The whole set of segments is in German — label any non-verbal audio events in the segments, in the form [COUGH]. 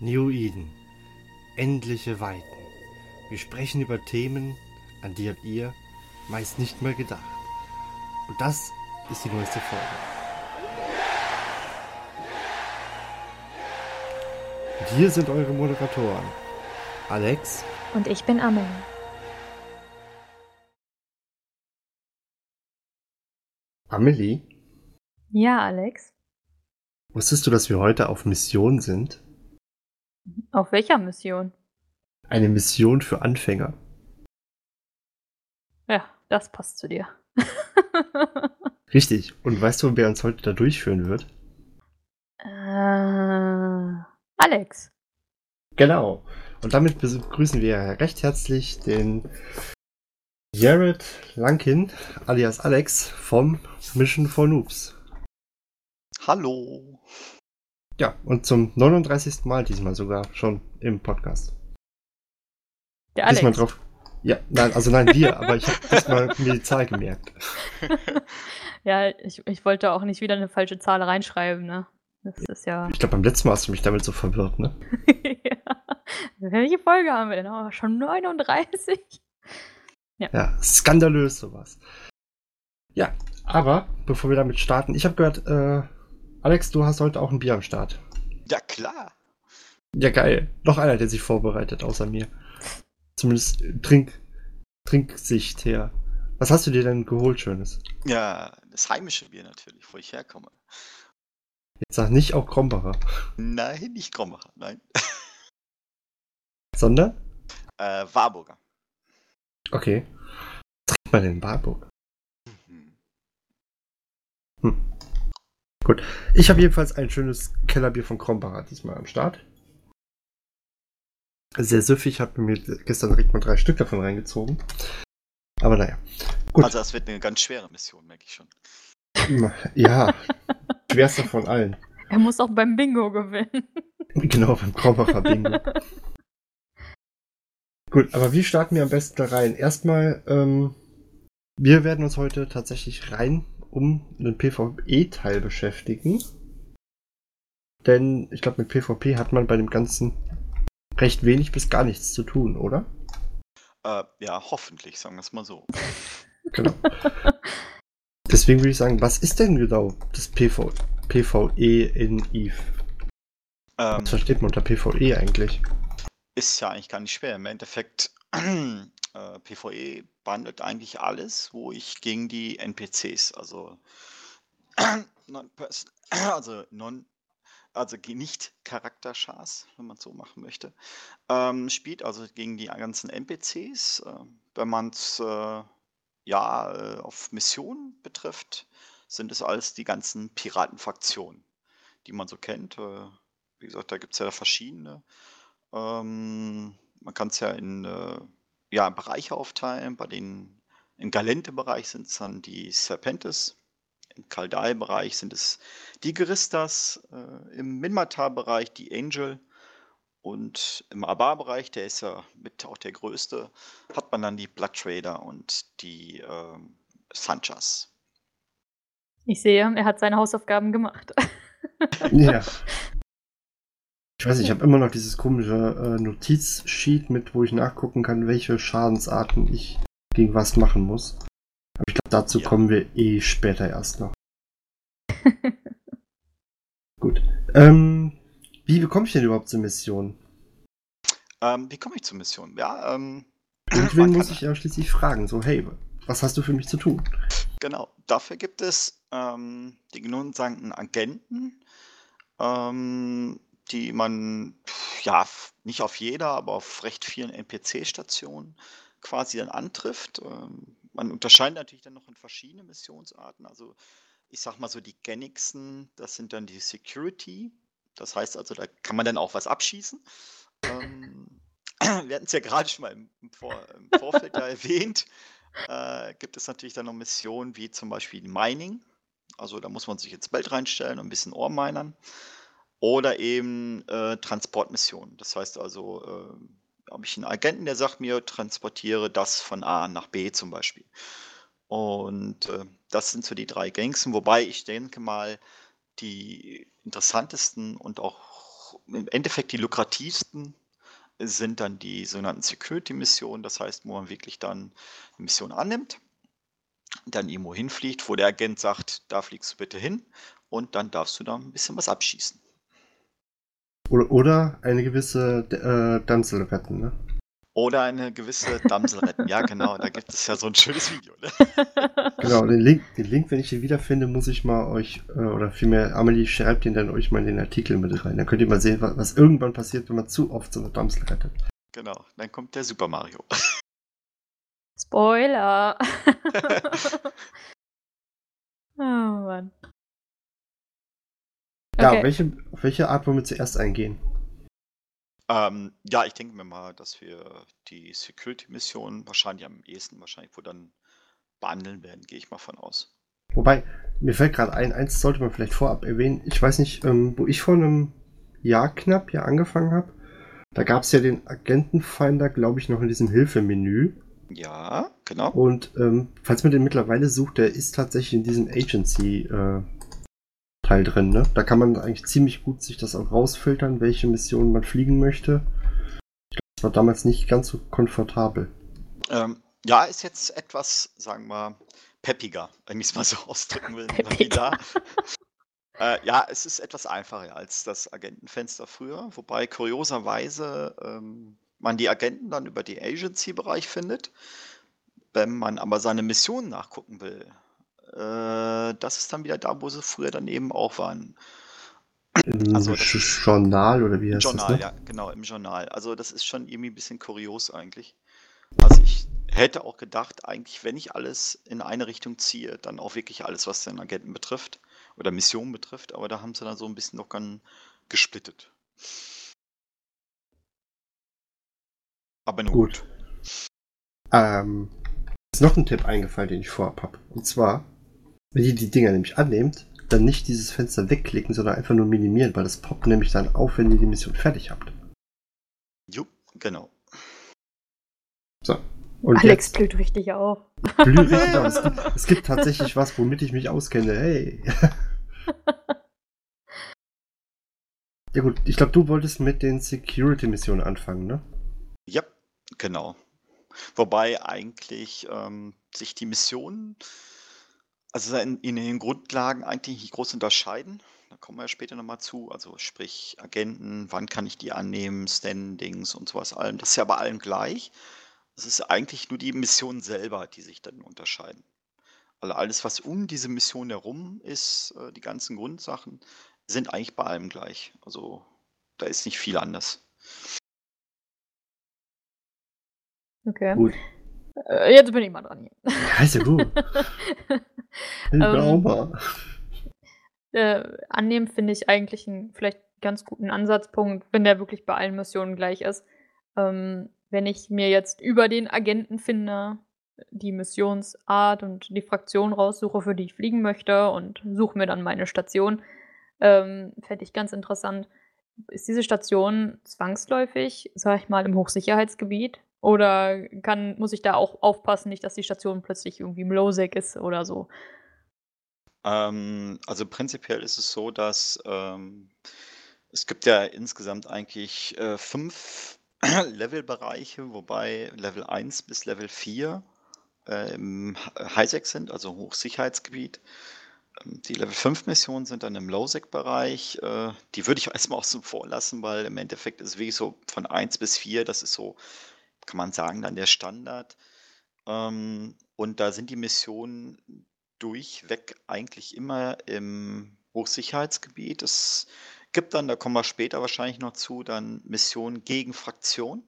New Eden. Endliche Weiten. Wir sprechen über Themen, an die habt ihr meist nicht mal gedacht. Und das ist die neueste Folge. Und hier sind eure Moderatoren. Alex. Und ich bin Amelie. Amelie, Ja, Alex. wusstest du, dass wir heute auf Mission sind? Auf welcher Mission? Eine Mission für Anfänger. Ja, das passt zu dir. [LAUGHS] Richtig. Und weißt du, wer uns heute da durchführen wird? äh, Alex. Genau. Und damit begrüßen wir recht herzlich den Jared Lankin, alias Alex, vom Mission for Noobs. Hallo. Ja, und zum 39. Mal diesmal sogar schon im Podcast. Der Alex. Diesmal drauf. Ja, nein, also nein, wir, aber ich habe diesmal [LAUGHS] mir die Zahl gemerkt. [LAUGHS] Ja, ich, ich wollte auch nicht wieder eine falsche Zahl reinschreiben, ne? Das ist ja. Ich glaube, beim letzten Mal hast du mich damit so verwirrt, ne? [LAUGHS] ja. Welche Folge haben wir denn? Oh, schon 39? Ja, skandalös sowas. Ja, aber bevor wir damit starten, ich habe gehört, äh, Alex, du hast heute auch ein Bier am Start. Ja, klar. Ja, geil. Noch einer, der sich vorbereitet, außer mir. Zumindest Trink, Trinksicht her. Was hast du dir denn geholt, Schönes? Ja, das heimische Bier natürlich, wo ich herkomme. Jetzt sag nicht auch Krombacher, Nein, nicht Krombacher, nein. sondern? Äh, Warburger. Okay. Was trinkt man denn in Warburg? Mhm. Hm. Gut. Ich habe jedenfalls ein schönes Kellerbier von Krombacher diesmal am Start. Sehr süffig, habe mir gestern direkt mal drei Stück davon reingezogen. Aber naja. Gut. Also das wird eine ganz schwere Mission, merke ich schon. Ja, schwerster von allen. Er muss auch beim Bingo gewinnen. Genau, beim Krombacher Bingo. Gut, aber wie starten wir am besten da rein? Erstmal, ähm, wir werden uns heute tatsächlich rein um einen PvE-Teil beschäftigen. Denn ich glaube, mit PvP hat man bei dem Ganzen recht wenig bis gar nichts zu tun, oder? Äh, ja, hoffentlich, sagen wir es mal so. Genau. [LAUGHS] Deswegen würde ich sagen, was ist denn genau das PV PvE in EVE? Ähm, Was versteht man unter PvE eigentlich? ist ja eigentlich gar nicht schwer. Im Endeffekt, [CLEARS THROAT] äh, PvE behandelt eigentlich alles, wo ich gegen die NPCs, also [CLEARS THROAT] [CLEARS THROAT] also non, also ge- nicht Charakterschars, wenn man so machen möchte, ähm, spielt, also gegen die ganzen NPCs. Äh, wenn man es äh, ja äh, auf Missionen betrifft, sind es alles die ganzen Piratenfraktionen, die man so kennt. Äh, wie gesagt, da gibt es ja verschiedene. Ähm, man kann es ja in äh, ja, Bereiche aufteilen. Bei den im Galente-Bereich sind es dann die Serpentes. Im Kaldai-Bereich sind es die Geristas. Äh, Im Minmatar-Bereich die Angel. Und im Abar-Bereich, der ist ja mit auch der größte, hat man dann die Blood Trader und die ähm, Sanchas. Ich sehe, er hat seine Hausaufgaben gemacht. Ja. [LAUGHS] Ich weiß nicht, ich habe immer noch dieses komische äh, Notizsheet mit, wo ich nachgucken kann, welche Schadensarten ich gegen was machen muss. Aber ich glaube, dazu Ja. kommen wir eh später erst noch. [LAUGHS] Gut. Ähm, wie bekomme ich denn überhaupt zur Mission? Ähm, wie komme ich zur Mission? Ja, ähm, [CLEARS THROAT] Irgendwen muss ich ja schließlich fragen, so, hey, was hast du für mich zu tun? Genau, dafür gibt es ähm, die genannten Agenten, ähm, die man ja nicht auf jeder, aber auf recht vielen NPC-Stationen quasi dann antrifft. Ähm, man unterscheidet natürlich dann noch in verschiedene Missionsarten. Also ich sag mal so die gängigsten, das sind dann die Security. Das heißt also, da kann man dann auch was abschießen. Ähm, [CLEARS THROAT] wir hatten es ja gerade schon mal im, Vor im Vorfeld da [LAUGHS] erwähnt äh, gibt es natürlich dann noch Missionen wie zum Beispiel Mining. Also da muss man sich ins Belt reinstellen und ein bisschen Ohr minern. Oder eben äh, Transportmissionen. Das heißt also, äh, habe ich einen Agenten, der sagt mir, transportiere das von A nach B zum Beispiel. Und äh, das sind so die drei gängigsten, wobei ich denke mal, die interessantesten und auch im Endeffekt die lukrativsten sind dann die sogenannten Security-Missionen, das heißt, wo man wirklich dann eine Mission annimmt, dann irgendwo hinfliegt, wo der Agent sagt, da fliegst du bitte hin und dann darfst du da ein bisschen was abschießen. Oder, oder eine gewisse äh, Damsel retten, ne? Oder eine gewisse Damsel retten. Ja, genau, da gibt es ja so ein schönes Video. Ne? [LAUGHS] Genau, den Link, den Link, wenn ich den wiederfinde, muss ich mal euch, äh, oder vielmehr, Amelie schreibt den dann euch mal in den Artikel mit rein. Dann könnt ihr mal sehen, was, was irgendwann passiert, wenn man zu oft so eine Damsel rettet. Genau, dann kommt der Super Mario. Spoiler. [LAUGHS] [LAUGHS] oh Mann. Ja, Okay. auf welche, auf welche Art wollen wir zuerst eingehen? Ähm, ja, ich denke mir mal, dass wir die Security-Mission wahrscheinlich am ehesten wahrscheinlich wohl dann behandeln werden, gehe ich mal von aus. Wobei, mir fällt gerade ein, eins sollte man vielleicht vorab erwähnen. Ich weiß nicht, ähm, wo ich vor einem Jahr knapp ja angefangen habe. Da gab es ja den Agentenfinder, glaube ich, noch in diesem Hilfemenü. Ja, genau. Und ähm, falls man den mittlerweile sucht, der ist tatsächlich in diesem Agency-Teil drin. Ne? Da kann man eigentlich ziemlich gut sich das auch rausfiltern, welche Missionen man fliegen möchte. Ich glaube, das war damals nicht ganz so komfortabel. Ähm, ja, ist jetzt etwas, sagen wir, peppiger, wenn ich es mal so [LAUGHS] ausdrücken will. [LAUGHS] Äh, ja, es ist etwas einfacher als das Agentenfenster früher, wobei kurioserweise ähm, man die Agenten dann über die Agency-Bereich findet. Wenn man aber seine Mission nachgucken will, äh, das ist dann wieder da, wo sie früher dann eben auch waren. Im Also, Journal oder wie Im heißt Journal, das? Ne? ja, genau, im Journal. Also das ist schon irgendwie ein bisschen kurios eigentlich. Also ich hätte auch gedacht, eigentlich, wenn ich alles in eine Richtung ziehe, dann auch wirklich alles, was den Agenten betrifft oder Missionen betrifft, aber da haben sie dann so ein bisschen noch ganz gesplittet. Aber nun Gut. Ähm, ist noch ein Tipp eingefallen, den ich vorab habe. Und zwar, wenn ihr die Dinger nämlich annehmt, dann nicht dieses Fenster wegklicken, sondern einfach nur minimieren, weil das poppt nämlich dann auf, wenn ihr die Mission fertig habt. Jupp, genau. Und Alex blüht richtig auf. blühe richtig [LAUGHS] aus. Es gibt, es gibt tatsächlich was, womit ich mich auskenne. Hey. [LAUGHS] ja gut, ich glaube, du wolltest mit den Security-Missionen anfangen, ne? Ja, genau. Wobei eigentlich ähm, sich die Missionen, also in, in den Grundlagen eigentlich nicht groß unterscheiden. Da kommen wir ja später nochmal zu. Also sprich Agenten, wann kann ich die annehmen, Standings und sowas allem. Das ist ja bei allen gleich. Es ist eigentlich nur die Mission selber, die sich dann unterscheiden. Also alles, was um diese Mission herum ist, äh, die ganzen Grundsachen, sind eigentlich bei allem gleich. Also da ist nicht viel anders. Okay. Gut. Äh, jetzt bin ich mal dran hier. Ja gut. [LAUGHS] Ich auch mal. äh, annehmen finde ich eigentlich einen vielleicht ganz guten Ansatzpunkt, wenn der wirklich bei allen Missionen gleich ist. Ähm, wenn ich mir jetzt über den Agentenfinder die Missionsart und die Fraktion raussuche, für die ich fliegen möchte und suche mir dann meine Station, ähm, fände ich ganz interessant. Ist diese Station zwangsläufig, sag ich mal, im Hochsicherheitsgebiet? Oder kann, muss ich da auch aufpassen, nicht, dass die Station plötzlich irgendwie im Lowsec ist oder so? Ähm, also prinzipiell ist es so, dass ähm, es gibt ja insgesamt eigentlich äh, fünf [CLEARS THROAT] Levelbereiche, wobei Level 1 bis Level 4 äh, im Hi- Highsec sind, also Hochsicherheitsgebiet. Ähm, Die Level 5 Missionen sind dann im Lowsec-Bereich. Äh, die würde ich [LAUGHS] erstmal außen vor lassen, weil im Endeffekt ist es wirklich so von 1 bis 4, das ist so, kann man sagen, dann der Standard. Ähm, und da sind die Missionen durchweg eigentlich immer im Hochsicherheitsgebiet. Es gibt dann, da kommen wir später wahrscheinlich noch zu, dann Missionen gegen Fraktion.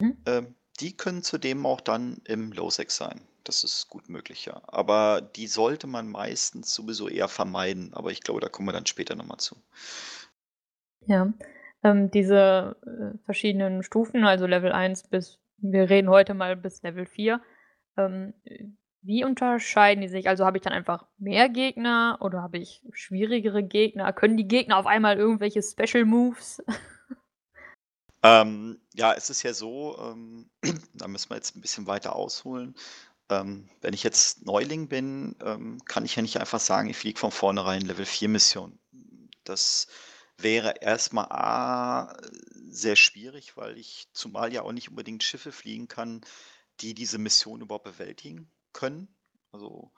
Mhm. Ähm, die können zudem auch dann im Lowsec sein. Das ist gut möglich, ja. Aber die sollte man meistens sowieso eher vermeiden. Aber ich glaube, da kommen wir dann später nochmal zu. Ja, ähm, diese äh, verschiedenen Stufen, also Level 1 bis, wir reden heute mal bis Level 4, ähm, wie unterscheiden die sich? Also habe ich dann einfach mehr Gegner oder habe ich schwierigere Gegner? Können die Gegner auf einmal irgendwelche Special Moves? [LAUGHS] Ähm, ja, es ist ja so, ähm, [CLEARS THROAT] da müssen wir jetzt ein bisschen weiter ausholen. Ähm, wenn ich jetzt Neuling bin, ähm, kann ich ja nicht einfach sagen, ich fliege von vornherein Level 4 Mission. Das wäre erstmal A, sehr schwierig, weil ich zumal ja auch nicht unbedingt Schiffe fliegen kann, die diese Mission überhaupt bewältigen können. Also,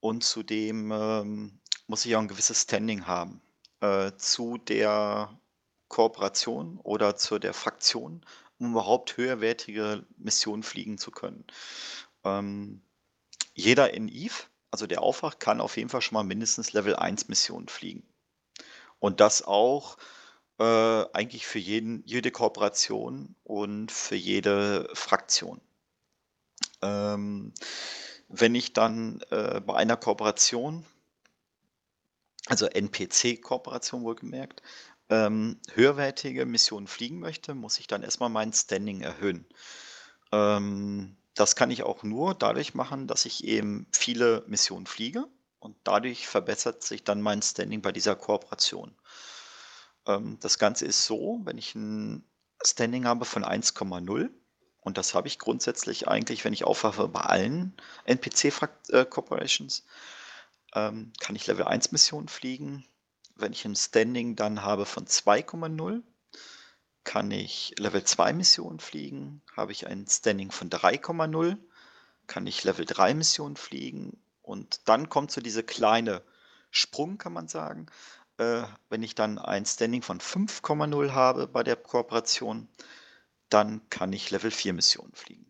und zudem ähm, muss ich auch ein gewisses Standing haben äh, zu der Kooperation oder zu der Fraktion, um überhaupt höherwertige Missionen fliegen zu können. Ähm, jeder in Eve, also der Aufwach, kann auf jeden Fall schon mal mindestens Level 1 Missionen fliegen. Und das auch äh, eigentlich für jeden, jede Kooperation und für jede Fraktion. Ähm, wenn ich dann äh, bei einer Kooperation, also NPC-Kooperation wohlgemerkt, ähm, höherwertige Missionen fliegen möchte, muss ich dann erstmal mein Standing erhöhen. Ähm, das kann ich auch nur dadurch machen, dass ich eben viele Missionen fliege und dadurch verbessert sich dann mein Standing bei dieser Kooperation. Ähm, das Ganze ist so, wenn ich ein Standing habe von 1,0 und das habe ich grundsätzlich eigentlich, wenn ich aufwache, bei allen NPC-Corporations, äh, ähm, kann ich Level 1 Missionen fliegen. Wenn ich ein Standing dann habe von 2,0, kann ich Level 2 Missionen fliegen. Habe ich ein Standing von 3,0, kann ich Level 3 Missionen fliegen. Und dann kommt so diese kleine Sprung, kann man sagen. Äh, wenn ich dann ein Standing von 5,0 habe bei der Kooperation, dann kann ich Level 4 Missionen fliegen.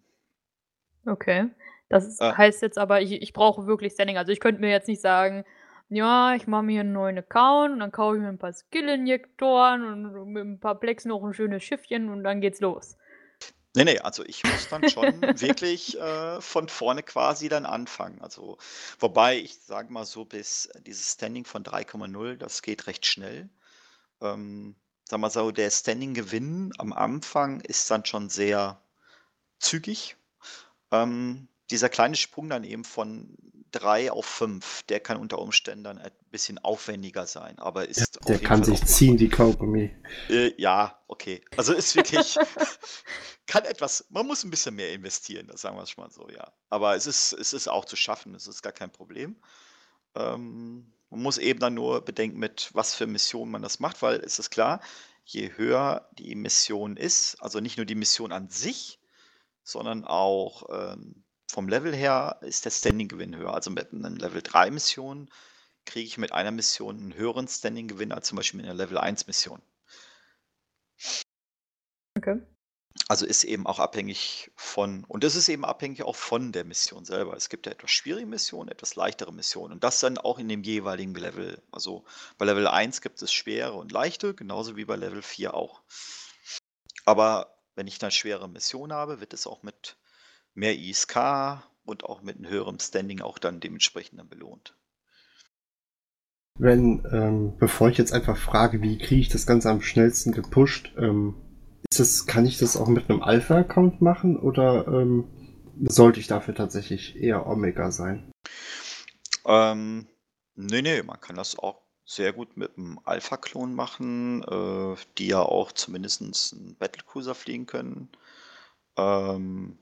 Okay. Das ist, äh, heißt jetzt aber, ich, ich brauche wirklich Standing. Also ich könnte mir jetzt nicht sagen, ja, ich mache mir einen neuen Account und dann kaufe ich mir ein paar Skill-Injektoren und mit ein paar Plex noch ein schönes Schiffchen und dann geht's los. Nee, nee, also ich muss dann schon [LAUGHS] wirklich äh, von vorne quasi dann anfangen. Also, wobei ich sage mal so, bis dieses Standing von 3,0, das geht recht schnell. Ähm, sag mal so, der Standing-Gewinn am Anfang ist dann schon sehr zügig. Ähm, dieser kleine Sprung dann eben von 3 auf 5, der kann unter Umständen dann ein bisschen aufwendiger sein, aber ist ja, Der kann Fall sich ziehen, die Kaugummi. Äh, ja, okay. Also ist wirklich, [LAUGHS] kann etwas, man muss ein bisschen mehr investieren, das sagen wir es schon mal so, ja. Aber es ist, es ist auch zu schaffen, es ist gar kein Problem. Ähm, man muss eben dann nur bedenken, mit was für Missionen man das macht, weil es ist klar, je höher die Mission ist, also nicht nur die Mission an sich, sondern auch ähm, vom Level her ist der Standing-Gewinn höher. Also mit einer Level 3-Mission kriege ich mit einer Mission einen höheren Standing-Gewinn als zum Beispiel mit einer Level 1-Mission. Okay. Also ist eben auch abhängig von, und das ist eben abhängig auch von der Mission selber. Es gibt ja etwas schwierige Missionen, etwas leichtere Missionen und das dann auch in dem jeweiligen Level. Also bei Level 1 gibt es schwere und leichte, genauso wie bei Level 4 auch. Aber wenn ich dann schwere Mission habe, wird es auch mit mehr ISK und auch mit einem höheren Standing auch dann dementsprechend dann belohnt. Wenn, ähm, bevor ich jetzt einfach frage, wie kriege ich das Ganze am schnellsten gepusht, ähm, ist das, kann ich das auch mit einem Alpha-Account machen oder ähm, sollte ich dafür tatsächlich eher Omega sein? Ähm, nee, nee, man kann das auch sehr gut mit einem Alpha-Klon machen, äh, die ja auch zumindest einen Battlecruiser fliegen können. Ähm,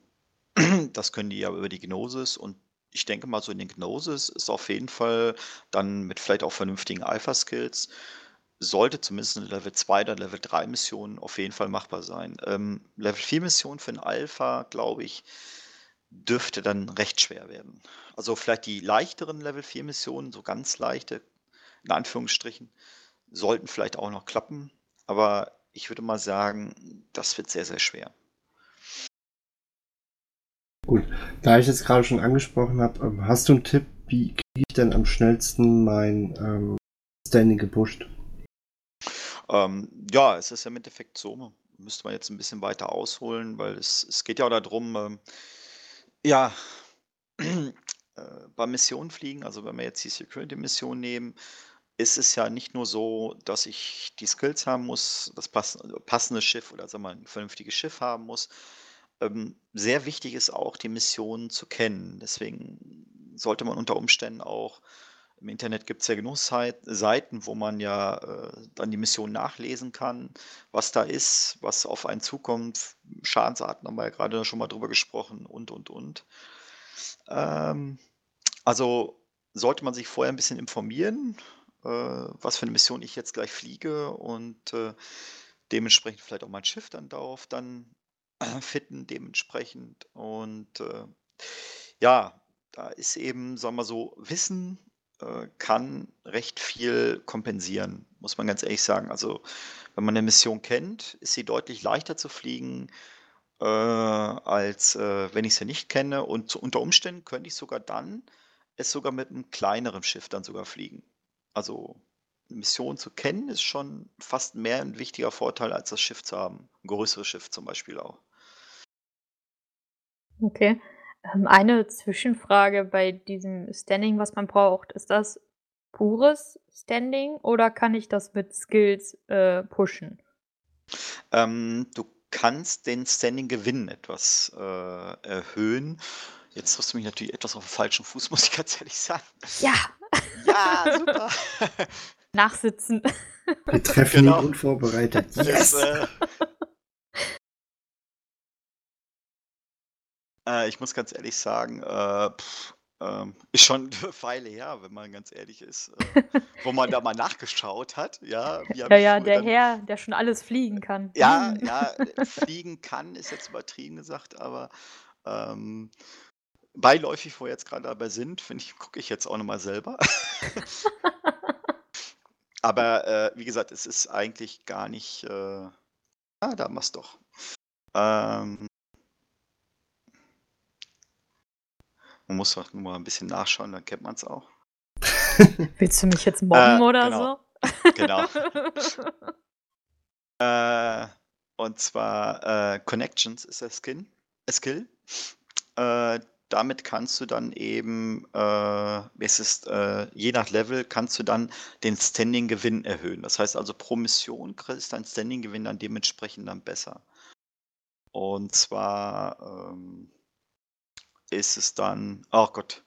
[CLEARS THROAT] das können die ja über die Gnosis und ich denke mal, so in den Gnosis ist auf jeden Fall dann mit vielleicht auch vernünftigen Alpha-Skills, sollte zumindest eine Level 2 oder Level 3 Mission auf jeden Fall machbar sein. Ähm, Level 4 Mission für ein Alpha, glaube ich, dürfte dann recht schwer werden. Also vielleicht die leichteren Level 4 Missionen, so ganz leichte, in Anführungsstrichen, sollten vielleicht auch noch klappen. Aber ich würde mal sagen, das wird sehr, sehr schwer. Gut, da ich jetzt gerade schon angesprochen habe, ähm, hast du einen Tipp, wie kriege ich denn am schnellsten mein ähm, Standing gepusht? Ähm, ja, es ist ja im Endeffekt so, müsste man jetzt ein bisschen weiter ausholen, weil es, es geht ja auch darum, ähm, ja, [CLEARS THROAT] äh, bei Missionen fliegen, also wenn wir jetzt die Security-Mission nehmen, ist es ja nicht nur so, dass ich die Skills haben muss, das passende Schiff oder sagen wir mal ein vernünftiges Schiff haben muss, ähm, sehr wichtig ist auch, die Missionen zu kennen. Deswegen sollte man unter Umständen auch im Internet gibt es ja genug Seiten, wo man ja äh, dann die Mission nachlesen kann, was da ist, was auf einen zukommt. Schadensarten haben wir ja gerade schon mal drüber gesprochen und, und, und. Ähm, also sollte man sich vorher ein bisschen informieren, äh, was für eine Mission ich jetzt gleich fliege und äh, dementsprechend vielleicht auch mein Schiff dann darauf dann [CLEARS THROAT] fitten dementsprechend. Und äh, ja, da ist eben, sagen wir so, Wissen äh, kann recht viel kompensieren, muss man ganz ehrlich sagen. Also wenn man eine Mission kennt, ist sie deutlich leichter zu fliegen, äh, als äh, wenn ich sie nicht kenne. Und zu, unter Umständen könnte ich sogar dann es sogar mit einem kleineren Schiff dann sogar fliegen. Also eine Mission zu kennen, ist schon fast mehr ein wichtiger Vorteil, als das Schiff zu haben. Ein größeres Schiff zum Beispiel auch. Okay. Ähm, eine Zwischenfrage bei diesem Standing, was man braucht. Ist das pures Standing oder kann ich das mit Skills äh, pushen? Ähm, du kannst den Standing-Gewinn etwas äh, erhöhen. Jetzt hast du mich natürlich etwas auf dem falschen Fuß, [LAUGHS] muss ich ganz ehrlich sagen. Ja. Ja, super. [LAUGHS] Nachsitzen. Wir treffen Genau. ihn unvorbereitet. Das, Yes! äh, äh, ich muss ganz ehrlich sagen, äh, pff, ähm, [LAUGHS] ist schon eine Weile her, wenn man ganz ehrlich ist, äh, wo man da mal nachgeschaut hat. Ja, [LAUGHS] Ja, ja, der dann- Herr, der schon alles fliegen kann. Ja, Hm. ja, äh, fliegen kann, ist jetzt übertrieben gesagt, aber ähm, beiläufig, wo wir jetzt gerade dabei sind, finde ich, gucke ich jetzt auch nochmal selber. [LAUGHS] aber äh, wie gesagt, es ist eigentlich gar nicht. Äh, ah, da wir es doch. Ähm, man muss doch nur mal ein bisschen nachschauen, dann kennt man es auch. [LAUGHS] Willst du mich jetzt mobben Äh, oder genau. Genau. [LAUGHS] Äh, und zwar äh, Connections ist der Skin, äh, Skill. Äh, damit kannst du dann eben, äh, es ist, äh, je nach Level kannst du dann den Standing-Gewinn erhöhen. Das heißt also pro Mission kriegst dein Standing-Gewinn dann dementsprechend dann besser. Und zwar ähm, ist es dann, oh Gott,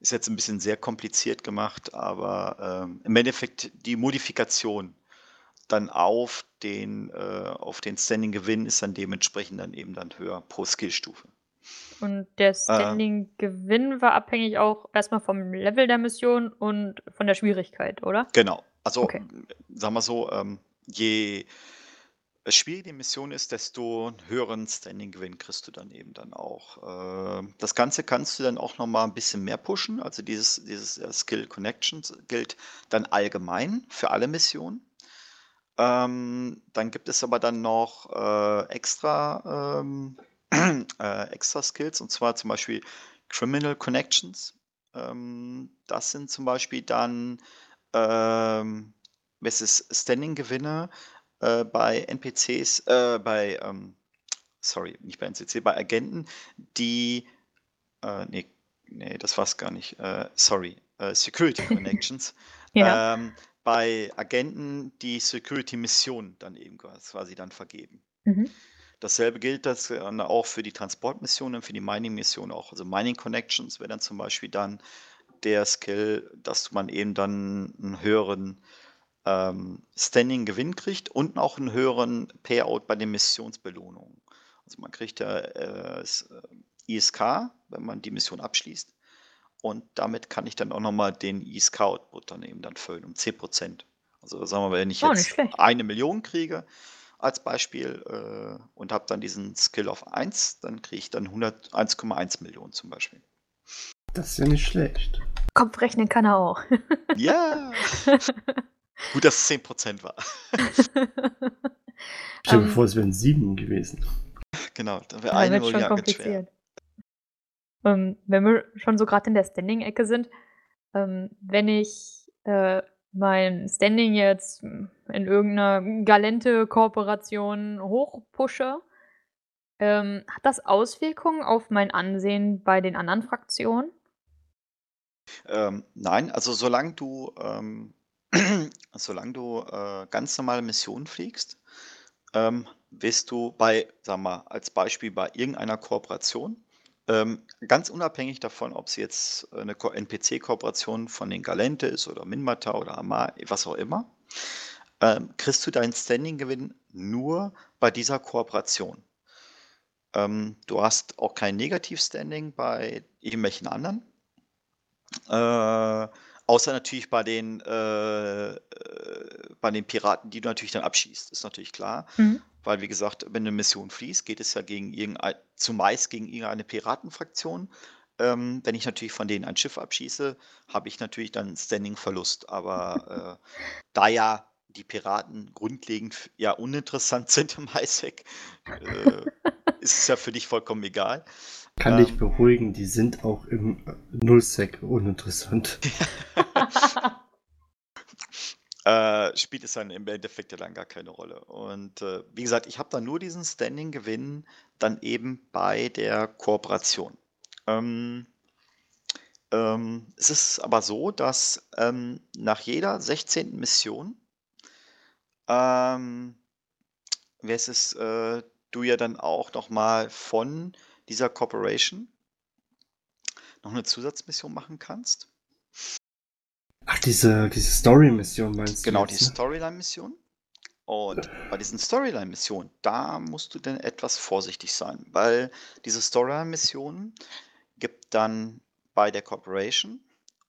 ist jetzt ein bisschen sehr kompliziert gemacht, aber ähm, im Endeffekt die Modifikation dann auf den, äh, auf den Standing-Gewinn ist dann dementsprechend dann eben dann höher pro Skillstufe. Und Äh. der Standing-Gewinn war abhängig auch erstmal vom Level der Mission und von der Schwierigkeit, oder? Genau. Also, Okay. sagen wir so, ähm, je schwieriger die Mission ist, desto höheren Standing-Gewinn kriegst du dann eben dann auch. Ähm, das Ganze kannst du dann auch nochmal ein bisschen mehr pushen. Also dieses, dieses äh, Skill Connections gilt dann allgemein für alle Missionen. Ähm, dann gibt es aber dann noch äh, extra, ähm, [CLEARS THROAT] äh, extra Skills, und zwar zum Beispiel Criminal Connections. Das sind zum Beispiel dann es ist Standing-Gewinne äh, bei NPCs, äh, bei, ähm, sorry, nicht bei NCC, bei Agenten, die, äh, nee, nee, das war's gar nicht, äh, sorry, äh, Security Connections, [LAUGHS] Ja. ähm, bei Agenten, die Security-Missionen dann eben quasi dann vergeben. Mhm. Dasselbe gilt das dann auch für die Transportmissionen, für die Mining-Missionen auch. Also Mining Connections wäre dann zum Beispiel dann der Skill, dass man eben dann einen höheren ähm, Standing-Gewinn kriegt und auch einen höheren Payout bei den Missionsbelohnungen. Also man kriegt ja äh, das, äh, ISK, wenn man die Mission abschließt. Und damit kann ich dann auch nochmal den ISK-Output dann eben dann füllen um 10%. Also sagen wir mal, wenn ich Oh, jetzt eine Million kriege als Beispiel äh, und habe dann diesen Skill auf 1, dann kriege ich dann 100 1,1 Millionen zum Beispiel. Das ist ja nicht schlecht. Kopfrechnen kann er auch. Ja! [LAUGHS] Gut, dass es 10% war. [LAUGHS] Stell dir Ähm, vor, es wären sieben gewesen. Genau, dann wäre Ja, eine schwer. kompliziert. Ähm, wenn wir schon so gerade in der Standing-Ecke sind, ähm, wenn ich äh, mein Standing jetzt in irgendeiner Galente-Kooperation hochpushe, ähm, hat das Auswirkungen auf mein Ansehen bei den anderen Fraktionen? Ähm, nein, also solange du, ähm, [CLEARS THROAT] solange du äh, ganz normale Missionen fliegst, ähm, wirst du bei, sag mal, als Beispiel bei irgendeiner Kooperation, ähm, ganz unabhängig davon, ob es jetzt eine Ko- NPC-Kooperation von den Galente ist oder Minmata oder Amar, was auch immer, ähm, kriegst du deinen Standing-Gewinn nur bei dieser Kooperation. Ähm, du hast auch kein Negativ-Standing bei irgendwelchen anderen. Äh, außer natürlich bei den, äh, äh, bei den Piraten, die du natürlich dann abschießt, ist natürlich klar. Mhm. Weil, wie gesagt, wenn eine Mission fließt, geht es ja gegen irgendein, zumeist gegen irgendeine Piratenfraktion. Ähm, wenn ich natürlich von denen ein Schiff abschieße, habe ich natürlich dann Standing-Verlust. Aber äh, da ja die Piraten grundlegend ja uninteressant [LAUGHS] sind im Highsec, äh, ist es ja für dich vollkommen egal. Kann ähm, dich beruhigen, die sind auch im Nullsec uninteressant. [LAUGHS] äh, [LAUGHS] spielt es dann im Endeffekt ja dann gar keine Rolle. Und äh, wie gesagt, ich habe dann nur diesen Standing-Gewinn dann eben bei der Kooperation. Ähm, ähm, es ist aber so, dass ähm, nach jeder 16. Mission ähm, es ist, äh, du ja dann auch nochmal von dieser Corporation noch eine Zusatzmission machen kannst. Ach, diese, diese Story-Mission meinst du? Genau, die ne? Storyline-Mission. Und bei diesen Storyline-Missionen, da musst du dann etwas vorsichtig sein, weil diese Storyline-Missionen gibt dann bei der Corporation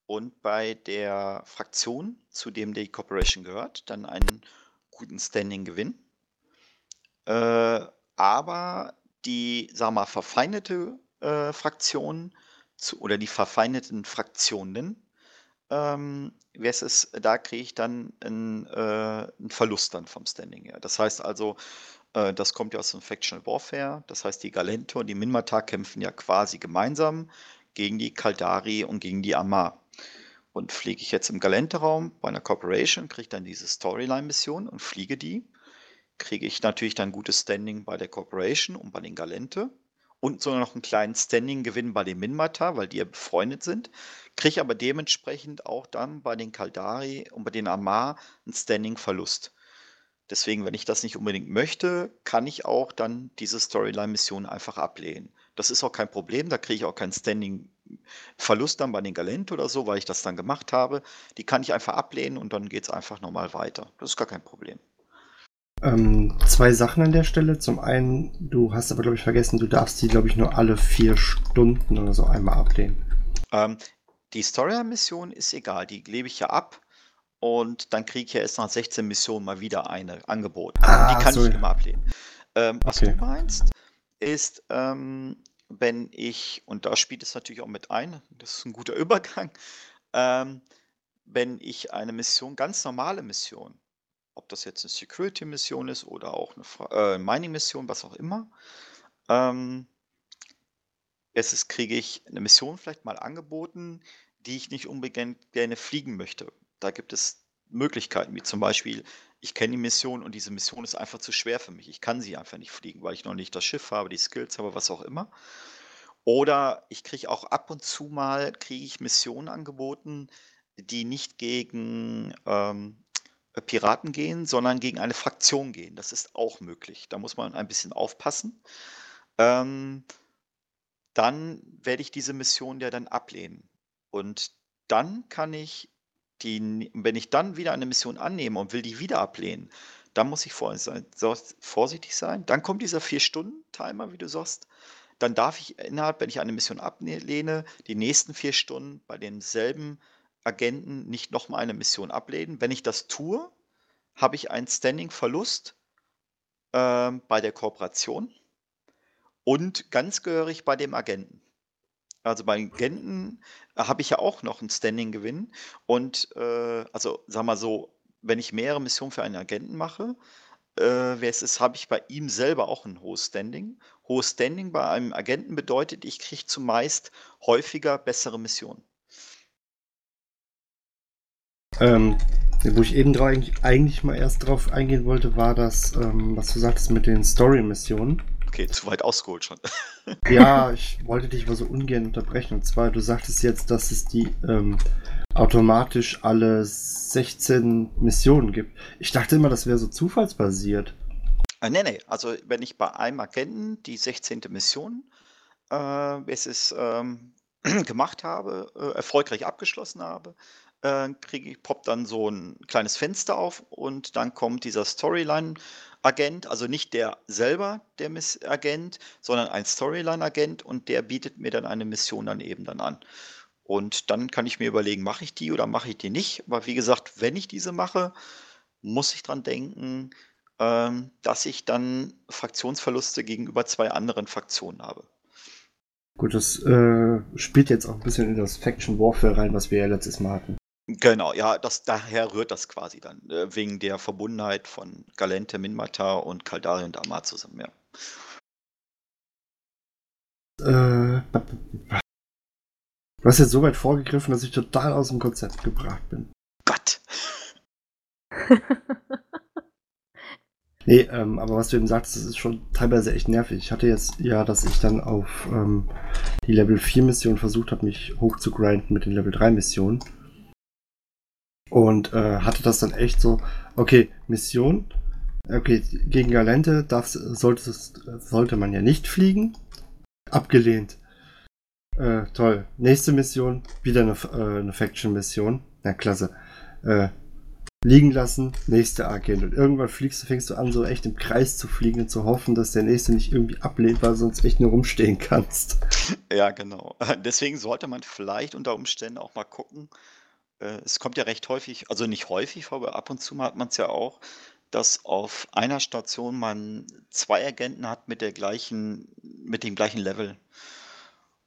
und bei der Fraktion, zu dem die Corporation gehört, dann einen guten Standing-Gewinn. Äh, aber die, sag mal, verfeindete äh, Fraktion zu, oder die verfeindeten Fraktionen, ähm, ist, da kriege ich dann einen, äh, einen Verlust dann vom Standing her. Das heißt also, äh, das kommt ja aus dem Factional Warfare. Das heißt, die Galento und die Minmatar kämpfen ja quasi gemeinsam gegen die Kaldari und gegen die Amar. Und fliege ich jetzt im Galente-Raum bei einer Corporation, kriege dann diese Storyline-Mission und fliege die kriege ich natürlich dann gutes Standing bei der Corporation und bei den Galente und sogar noch einen kleinen Standing-Gewinn bei den Minmata, weil die ja befreundet sind, kriege aber dementsprechend auch dann bei den Kaldari und bei den Amar einen Standing-Verlust. Deswegen, wenn ich das nicht unbedingt möchte, kann ich auch dann diese Storyline-Mission einfach ablehnen. Das ist auch kein Problem, da kriege ich auch keinen Standing-Verlust dann bei den Galente oder so, weil ich das dann gemacht habe. Die kann ich einfach ablehnen und dann geht es einfach nochmal weiter. Das ist gar kein Problem. Ähm, zwei Sachen an der Stelle. Zum einen, du hast aber, glaube ich, vergessen, du darfst die, glaube ich, nur alle vier Stunden oder so einmal ablehnen. Ähm, die Story-Mission ist egal, die lebe ich ja ab und dann kriege ich ja erst nach 16 Missionen mal wieder eine angeboten. Ah, die kann so. ich immer ablehnen. Ähm, was okay. du meinst, ist, ähm, wenn ich, und da spielt es natürlich auch mit ein, das ist ein guter [LAUGHS] Übergang, ähm, wenn ich eine Mission, ganz normale Mission, ob das jetzt eine Security-Mission ist oder auch eine äh, Mining-Mission, was auch immer. Ähm, erstens kriege ich eine Mission vielleicht mal angeboten, die ich nicht unbedingt gerne fliegen möchte. Da gibt es Möglichkeiten, wie zum Beispiel, ich kenne die Mission und diese Mission ist einfach zu schwer für mich. Ich kann sie einfach nicht fliegen, weil ich noch nicht das Schiff habe, die Skills habe, was auch immer. Oder ich kriege auch ab und zu mal kriege ich Missionen angeboten, die nicht gegen ähm, äh, Piraten gehen, sondern gegen eine Fraktion gehen. Das ist auch möglich. Da muss man ein bisschen aufpassen. Ähm, dann werde ich diese Mission ja dann ablehnen. Und dann kann ich die, wenn ich dann wieder eine Mission annehme und will die wieder ablehnen, dann muss ich vorsichtig sein. Dann kommt dieser Vier-Stunden-Timer, wie du sagst. Dann darf ich innerhalb, wenn ich eine Mission ablehne, die nächsten vier Stunden bei demselben Agenten nicht nochmal eine Mission ablehnen. Wenn ich das tue, habe ich einen Standing-Verlust äh, bei der Kooperation und ganz gehörig bei dem Agenten. Also bei Agenten habe ich ja auch noch einen Standing-Gewinn. Und äh, also sag mal so, wenn ich mehrere Missionen für einen Agenten mache, äh, habe ich bei ihm selber auch ein hohes Standing. Hohes Standing bei einem Agenten bedeutet, ich kriege zumeist häufiger bessere Missionen. Ähm, wo ich eben eigentlich, eigentlich mal erst drauf eingehen wollte, war das, ähm, was du sagtest mit den Story-Missionen. Okay, zu weit ausgeholt schon. [LAUGHS] ja, ich wollte dich aber so ungern unterbrechen. Und zwar, du sagtest jetzt, dass es die ähm, automatisch alle 16 Missionen gibt. Ich dachte immer, das wäre so zufallsbasiert. Äh, nee, nee. Also, wenn ich bei einem Agenten die 16. Mission äh, es ist, ähm, [CLEARS THROAT] gemacht habe, äh, erfolgreich abgeschlossen habe, äh, kriege ich, poppt dann so ein kleines Fenster auf und dann kommt dieser Storyline-Agent, also nicht der selber, der Miss-Agent, sondern ein Storyline-Agent und der bietet mir dann eine Mission dann eben dann an. Und dann kann ich mir überlegen, mache ich die oder mache ich die nicht? Aber wie gesagt, wenn ich diese mache, muss ich dran denken, ähm, dass ich dann Fraktionsverluste gegenüber zwei anderen Fraktionen habe. Gut, das äh, spielt jetzt auch ein bisschen in das Faction Warfare rein, was wir ja letztes Mal hatten. Genau, ja, das, daher rührt das quasi dann, äh, wegen der Verbundenheit von Galente, Minmata und Kaldarion Damar zusammen, ja. Äh, du hast jetzt so weit vorgegriffen, dass ich total aus dem Konzept gebracht bin. Gott! [LAUGHS] Nee, ähm, aber was du eben sagst, das ist schon teilweise echt nervig. Ich hatte jetzt ja, dass ich dann auf ähm, die Level 4 Mission versucht habe, mich hoch zu grinden mit den Level 3 Missionen. Und äh, hatte das dann echt so, okay, Mission, okay, gegen Galente darf, sollte, sollte man ja nicht fliegen. Abgelehnt. Äh, toll. Nächste Mission, wieder eine, äh, eine Faction-Mission. Na, klasse. Äh, liegen lassen, nächste Agent. Und irgendwann fliegst du, fängst du an, so echt im Kreis zu fliegen und zu hoffen, dass der nächste nicht irgendwie ablehnt, weil du sonst echt nur rumstehen kannst. Ja, genau. Deswegen sollte man vielleicht unter Umständen auch mal gucken. Äh, es kommt ja recht häufig, also nicht häufig, aber ab und zu hat man es ja auch, dass auf einer Station man zwei Agenten hat mit der gleichen, mit dem gleichen Level.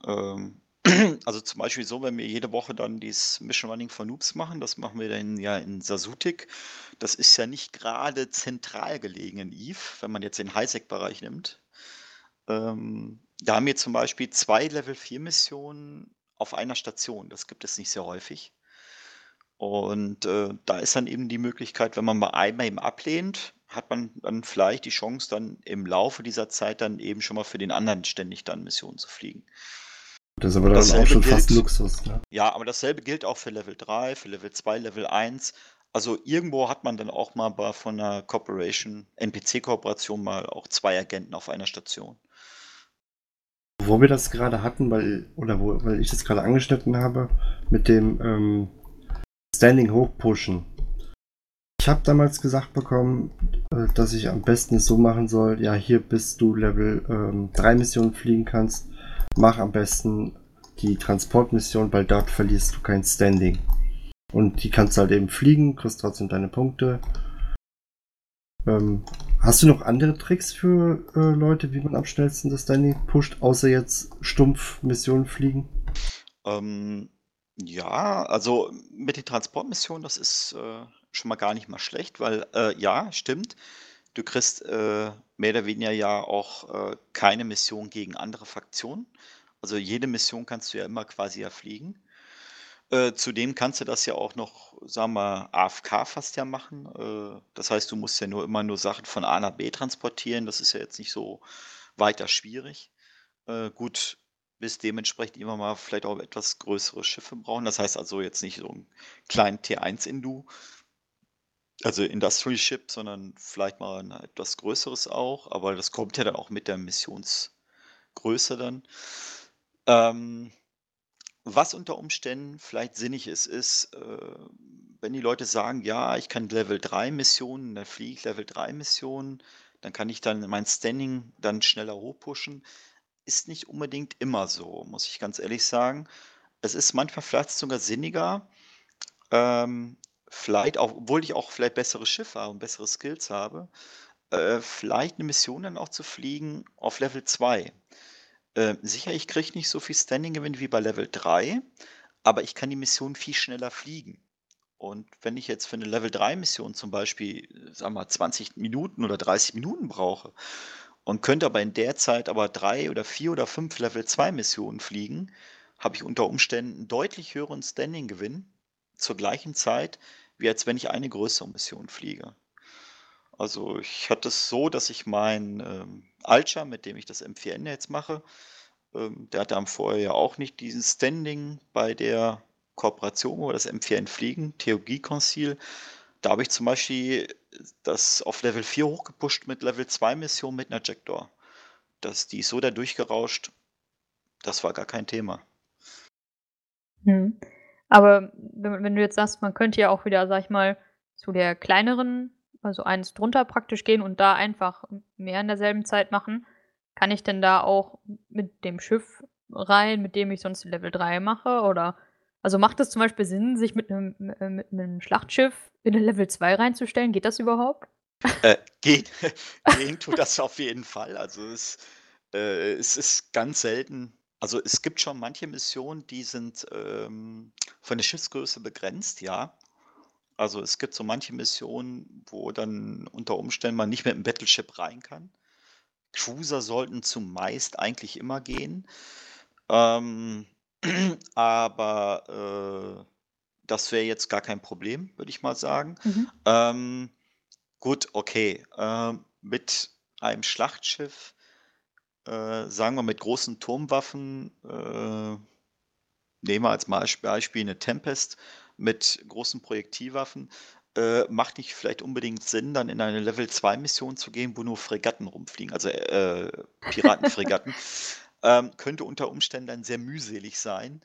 Ähm, [CLEARS THROAT] also zum Beispiel so, wenn wir jede Woche dann dieses Mission Running for Noobs machen, das machen wir dann ja in Sasutik. Das ist ja nicht gerade zentral gelegen in Eve, wenn man jetzt den Highsec-Bereich nimmt. Ähm, da haben wir zum Beispiel zwei Level 4 Missionen auf einer Station. Das gibt es nicht sehr häufig. Und äh, da ist dann eben die Möglichkeit, wenn man mal einmal eben ablehnt, hat man dann vielleicht die Chance, dann im Laufe dieser Zeit dann eben schon mal für den anderen ständig dann Missionen zu fliegen. Das ist aber dann auch schon gilt, fast Luxus. Ne? Ja, aber dasselbe gilt auch für Level 3, für Level 2, Level 1. Also irgendwo hat man dann auch mal bei, von einer Corporation, NPC-Kooperation mal auch zwei Agenten auf einer Station. Wo wir das gerade hatten, weil, oder wo, weil ich das gerade angeschnitten habe, mit dem ähm, Standing hochpushen. Ich habe damals gesagt bekommen, äh, dass ich am besten es so machen soll, ja, hier bis du Level ähm, 3 Missionen fliegen kannst, mach am besten die Transportmission, weil dort verlierst du kein Standing. Und die kannst du halt eben fliegen, kriegst trotzdem deine Punkte. Ähm, hast du noch andere Tricks für äh, Leute, wie man am schnellsten das Standing pusht, außer jetzt stumpf Missionen fliegen? Ähm, ja, also mit den Transportmissionen, das ist äh, schon mal gar nicht mal schlecht, weil äh, ja, stimmt. Du kriegst äh, mehr oder weniger ja auch äh, keine Mission gegen andere Fraktionen. Also jede Mission kannst du ja immer quasi ja fliegen. Äh, zudem kannst du das ja auch noch, sagen wir, AFK fast ja machen. Äh, das heißt, du musst ja nur immer nur Sachen von A nach B transportieren. Das ist ja jetzt nicht so weiter schwierig. Äh, gut, bis dementsprechend immer mal vielleicht auch etwas größere Schiffe brauchen. Das heißt also jetzt nicht so einen kleinen T1-Indu, also Industrial Ship, sondern vielleicht mal ein etwas größeres auch, aber das kommt ja dann auch mit der Missionsgröße dann. Ähm, was unter Umständen vielleicht sinnig ist, ist, äh, wenn die Leute sagen, ja, ich kann Level 3 Missionen, dann fliege ich Level 3 Missionen, dann kann ich dann mein Standing dann schneller hochpushen. Ist nicht unbedingt immer so, muss ich ganz ehrlich sagen. Es ist manchmal vielleicht sogar sinniger, ähm, vielleicht auch, obwohl ich auch vielleicht bessere Schiffe habe und bessere Skills habe, äh, vielleicht eine Mission dann auch zu fliegen auf Level 2. Äh, sicher, ich kriege nicht so viel Standing-Gewinn wie bei Level 3, aber ich kann die Mission viel schneller fliegen. Und wenn ich jetzt für eine Level 3 Mission zum Beispiel, sagen wir mal, 20 Minuten oder 30 Minuten brauche und könnte aber in der Zeit aber drei oder vier oder fünf Level 2 Missionen fliegen, habe ich unter Umständen einen deutlich höheren Standing-Gewinn zur gleichen Zeit, wie als wenn ich eine größere Mission fliege. Also ich hatte es so, dass ich mein ähm, Alcha, mit dem ich das M4N jetzt mache, ähm, der hatte am vorher ja auch nicht diesen Standing bei der Kooperation, wo das M4N fliegen, Theologie Concil. Da habe ich zum Beispiel das auf Level 4 hochgepusht mit Level 2 Mission mit einer Jackdoor. Das, die ist so da durchgerauscht, das war gar kein Thema. Hm. Aber wenn, wenn, du jetzt sagst, man könnte ja auch wieder, sag ich mal, zu der kleineren, also eins drunter praktisch gehen und da einfach mehr in derselben Zeit machen, kann ich denn da auch mit dem Schiff rein, mit dem ich sonst Level 3 mache? Oder Also macht es zum Beispiel Sinn, sich mit einem äh, mit 'nem Schlachtschiff in 'ne Level 2 reinzustellen? Geht das überhaupt? Äh, gehen [LAUGHS] gehen tut das auf jeden Fall. Also, es äh, es ist ganz selten also, es gibt schon manche Missionen, die sind, ähm, von der Schiffsgröße begrenzt, ja. Also, es gibt so manche Missionen, wo dann unter Umständen man nicht mit 'm Battleship rein kann. Cruiser sollten zumeist eigentlich immer gehen. Ähm, [CLEARS THROAT] aber, äh, das wäre jetzt gar kein Problem, würde ich mal sagen. Mhm. Ähm, gut, okay, ähm, mit einem Schlachtschiff, äh, sagen wir mit großen Turmwaffen, äh, nehmen wir als Beispiel 'ne Tempest mit großen Projektilwaffen, äh, macht nicht vielleicht unbedingt Sinn, dann in eine Level-2-Mission zu gehen, wo nur Fregatten rumfliegen, also, äh, Piratenfregatten. [LAUGHS] Ähm, könnte unter Umständen dann sehr mühselig sein.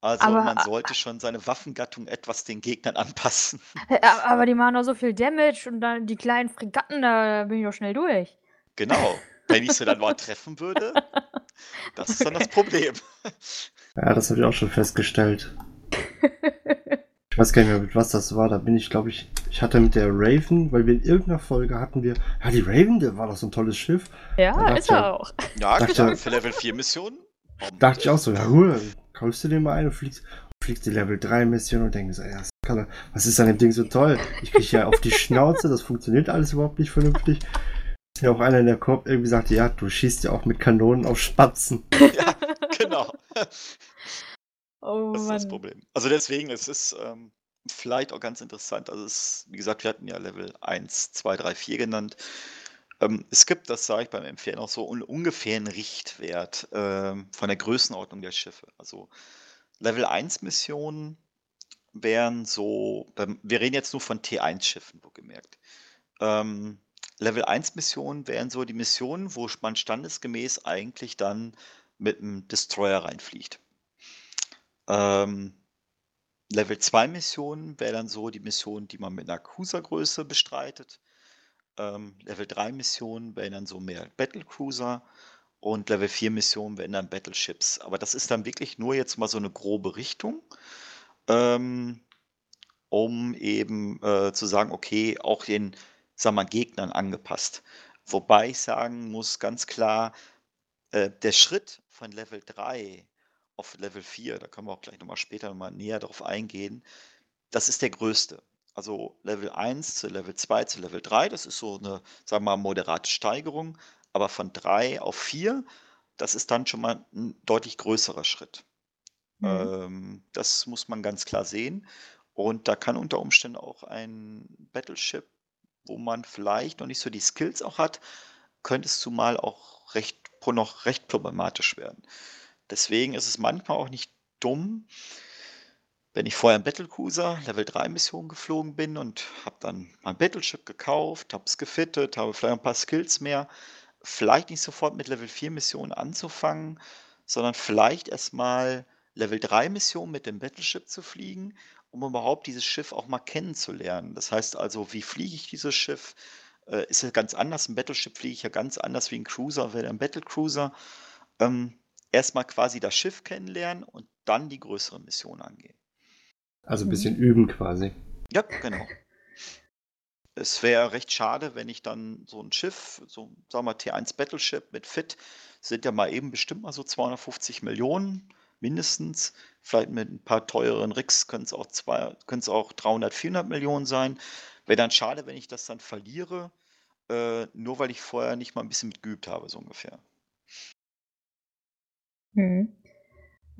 Also, Aber man sollte schon seine Waffengattung etwas den Gegnern [LAUGHS] anpassen. Aber die machen doch so viel Damage und dann die kleinen Fregatten, da bin ich doch schnell durch. Genau. Wenn ich sie dann mal [LAUGHS] treffen würde, das ist dann das Okay. Problem. Ja, das habe ich auch schon festgestellt. [LAUGHS] Ich weiß gar nicht mehr, mit was das war. Da bin ich, glaube ich, ich hatte mit der Raven, weil wir in irgendeiner Folge hatten wir, ja, die Raven, der war doch so ein tolles Schiff. Ja, dachte ist ja, er auch. Ja, dachte genau, ja, für Level 4 Missionen dachte ich auch so, ja, cool, dann kaufst du den mal ein und fliegst, fliegst die Level 3 Mission und denkst, ja, Skalle, was ist an dem Ding so toll? Ich krieg ja auf die [LAUGHS] Schnauze, das funktioniert alles überhaupt nicht vernünftig. Ist ja auch einer in der Korb irgendwie sagte, ja, du schießt ja auch mit Kanonen auf Spatzen. [LAUGHS] Ja, genau. Oh Das ist das Mann. Problem. Also deswegen, es ist ähm, vielleicht auch ganz interessant. Also es, wie gesagt, wir hatten ja Level 1, 2, 3, 4 genannt. Ähm, es gibt, das sage ich beim Empfehlen auch so, un ungefähr einen Richtwert ähm, von der Größenordnung der Schiffe. Also Level 1 Missionen wären so, wir reden jetzt nur von T1-Schiffen, wohlgemerkt. Ähm, Level 1 Missionen wären so die Missionen, wo man standesgemäß eigentlich dann mit einem Destroyer reinfliegt. Ähm, Level 2 Missionen wäre dann so die Mission, die man mit einer Cruiser-Größe bestreitet. Ähm, Level 3 Missionen wären dann so mehr Battlecruiser und Level 4 Missionen wären dann Battleships. Aber das ist dann wirklich nur jetzt mal so eine grobe Richtung, ähm, um eben äh, zu sagen, okay, auch den, sagen wir Gegnern angepasst. Wobei ich sagen muss, ganz klar, äh, der Schritt von Level 3 auf Level 4, da können wir auch gleich nochmal später noch mal näher darauf eingehen, das ist der größte. Also Level 1 zu Level 2 zu Level 3, das ist so eine, sagen wir mal, moderate Steigerung. Aber von 3 auf 4, das ist dann schon mal ein deutlich größerer Schritt. Mhm. Ähm, das muss man ganz klar sehen. Und da kann unter Umständen auch ein Battleship, wo man vielleicht noch nicht so die Skills auch hat, könnte es zumal auch recht, noch recht problematisch werden. Deswegen ist es manchmal auch nicht dumm, wenn ich vorher im Battlecruiser Level 3 Mission geflogen bin und habe dann mein Battleship gekauft, habe es gefittet, habe vielleicht ein paar Skills mehr, vielleicht nicht sofort mit Level 4 Missionen anzufangen, sondern vielleicht erstmal Level 3 Missionen mit dem Battleship zu fliegen, um überhaupt dieses Schiff auch mal kennenzulernen. Das heißt also, wie fliege ich dieses Schiff? Äh, ist ja ganz anders. Ein Battleship fliege ich ja ganz anders wie ein Cruiser, wäre ein Battlecruiser. Ähm, erstmal quasi das Schiff kennenlernen und dann die größere Mission angehen. Also ein Mhm. bisschen üben quasi. Ja, genau. Es wäre recht schade, wenn ich dann so ein Schiff, so sagen wir T1 Battleship mit Fit, sind ja mal eben bestimmt mal so 250 Millionen mindestens. Vielleicht mit ein paar teureren Rigs können es auch, zwei, auch 300, 400 Millionen sein. Wäre dann schade, wenn ich das dann verliere, äh, nur weil ich vorher nicht mal ein bisschen mit geübt habe, so ungefähr. Mhm.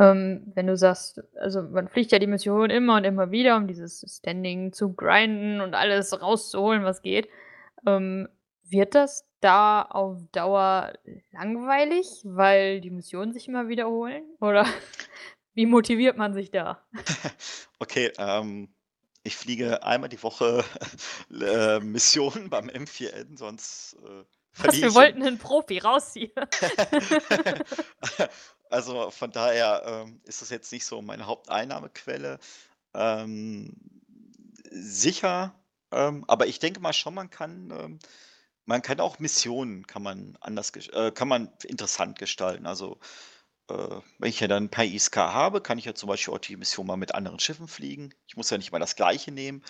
Ähm, wenn du sagst, also man fliegt ja die Mission immer und immer wieder, um dieses Standing zu grinden und alles rauszuholen, was geht. Ähm, wird das da auf Dauer langweilig, weil die Missionen sich immer wiederholen? Oder [LAUGHS] wie motiviert man sich da? [LAUGHS] Okay, ähm, ich fliege einmal die Woche [LAUGHS] äh, Missionen beim M4N, sonst äh, Was, wir wollten einen Profi rausziehen. Also von daher ähm, ist das jetzt nicht so meine Haupteinnahmequelle. Ähm, sicher, ähm, aber ich denke mal schon, man kann, ähm, man kann auch Missionen kann man anders, äh, kann man interessant gestalten. Also äh, wenn ich ja dann ein paar ISK habe, kann ich ja zum Beispiel auch die Mission mal mit anderen Schiffen fliegen. Ich muss ja nicht mal das gleiche nehmen.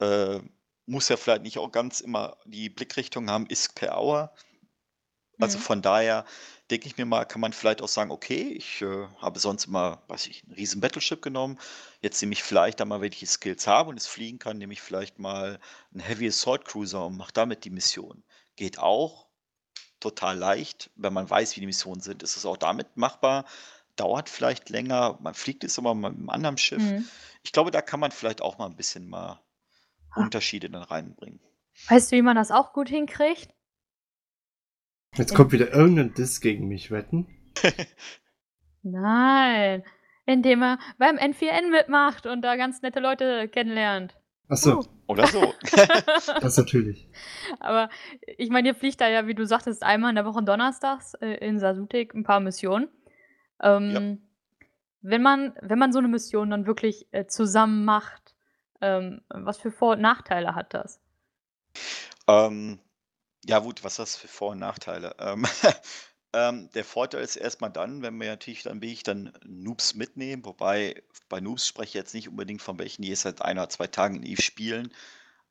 Äh, muss ja vielleicht nicht auch ganz immer die Blickrichtung haben, ist per Hour. Also von daher denke ich mir mal, kann man vielleicht auch sagen, okay, ich äh, habe sonst immer, weiß ich, ein riesen Battleship genommen. Jetzt nehme ich vielleicht einmal, wenn ich die Skills habe und es fliegen kann, nehme ich vielleicht mal einen Heavy Assault Cruiser und mache damit die Mission. Geht auch, total leicht. Wenn man weiß, wie die Missionen sind, ist es auch damit machbar. Dauert vielleicht länger, man fliegt es aber mal mit einem anderen Schiff. Mhm. Ich glaube, da kann man vielleicht auch mal ein bisschen mal. Unterschiede dann reinbringen. Weißt du, wie man das auch gut hinkriegt? Jetzt kommt wieder irgendein Diss gegen mich wetten. [LAUGHS] Nein. Indem er beim N4N mitmacht und da ganz nette Leute kennenlernt. Achso, Uh. Oder so. [LAUGHS] das natürlich. Aber ich meine, ihr fliegt da ja, wie du sagtest, einmal in der Woche donnerstags äh, in Sasutik ein paar Missionen. Ähm, wenn, man, wenn man so eine Mission dann wirklich äh, zusammen macht, ähm, was für Vor- und Nachteile hat das? Ähm, ja gut, was ist das für Vor- und Nachteile? Ähm, [LAUGHS] ähm, der Vorteil ist erstmal dann, wenn wir natürlich dann wie ich dann Noobs mitnehmen, wobei bei Noobs spreche ich jetzt nicht unbedingt von welchen, die jetzt seit ein oder zwei Tagen in Eve spielen.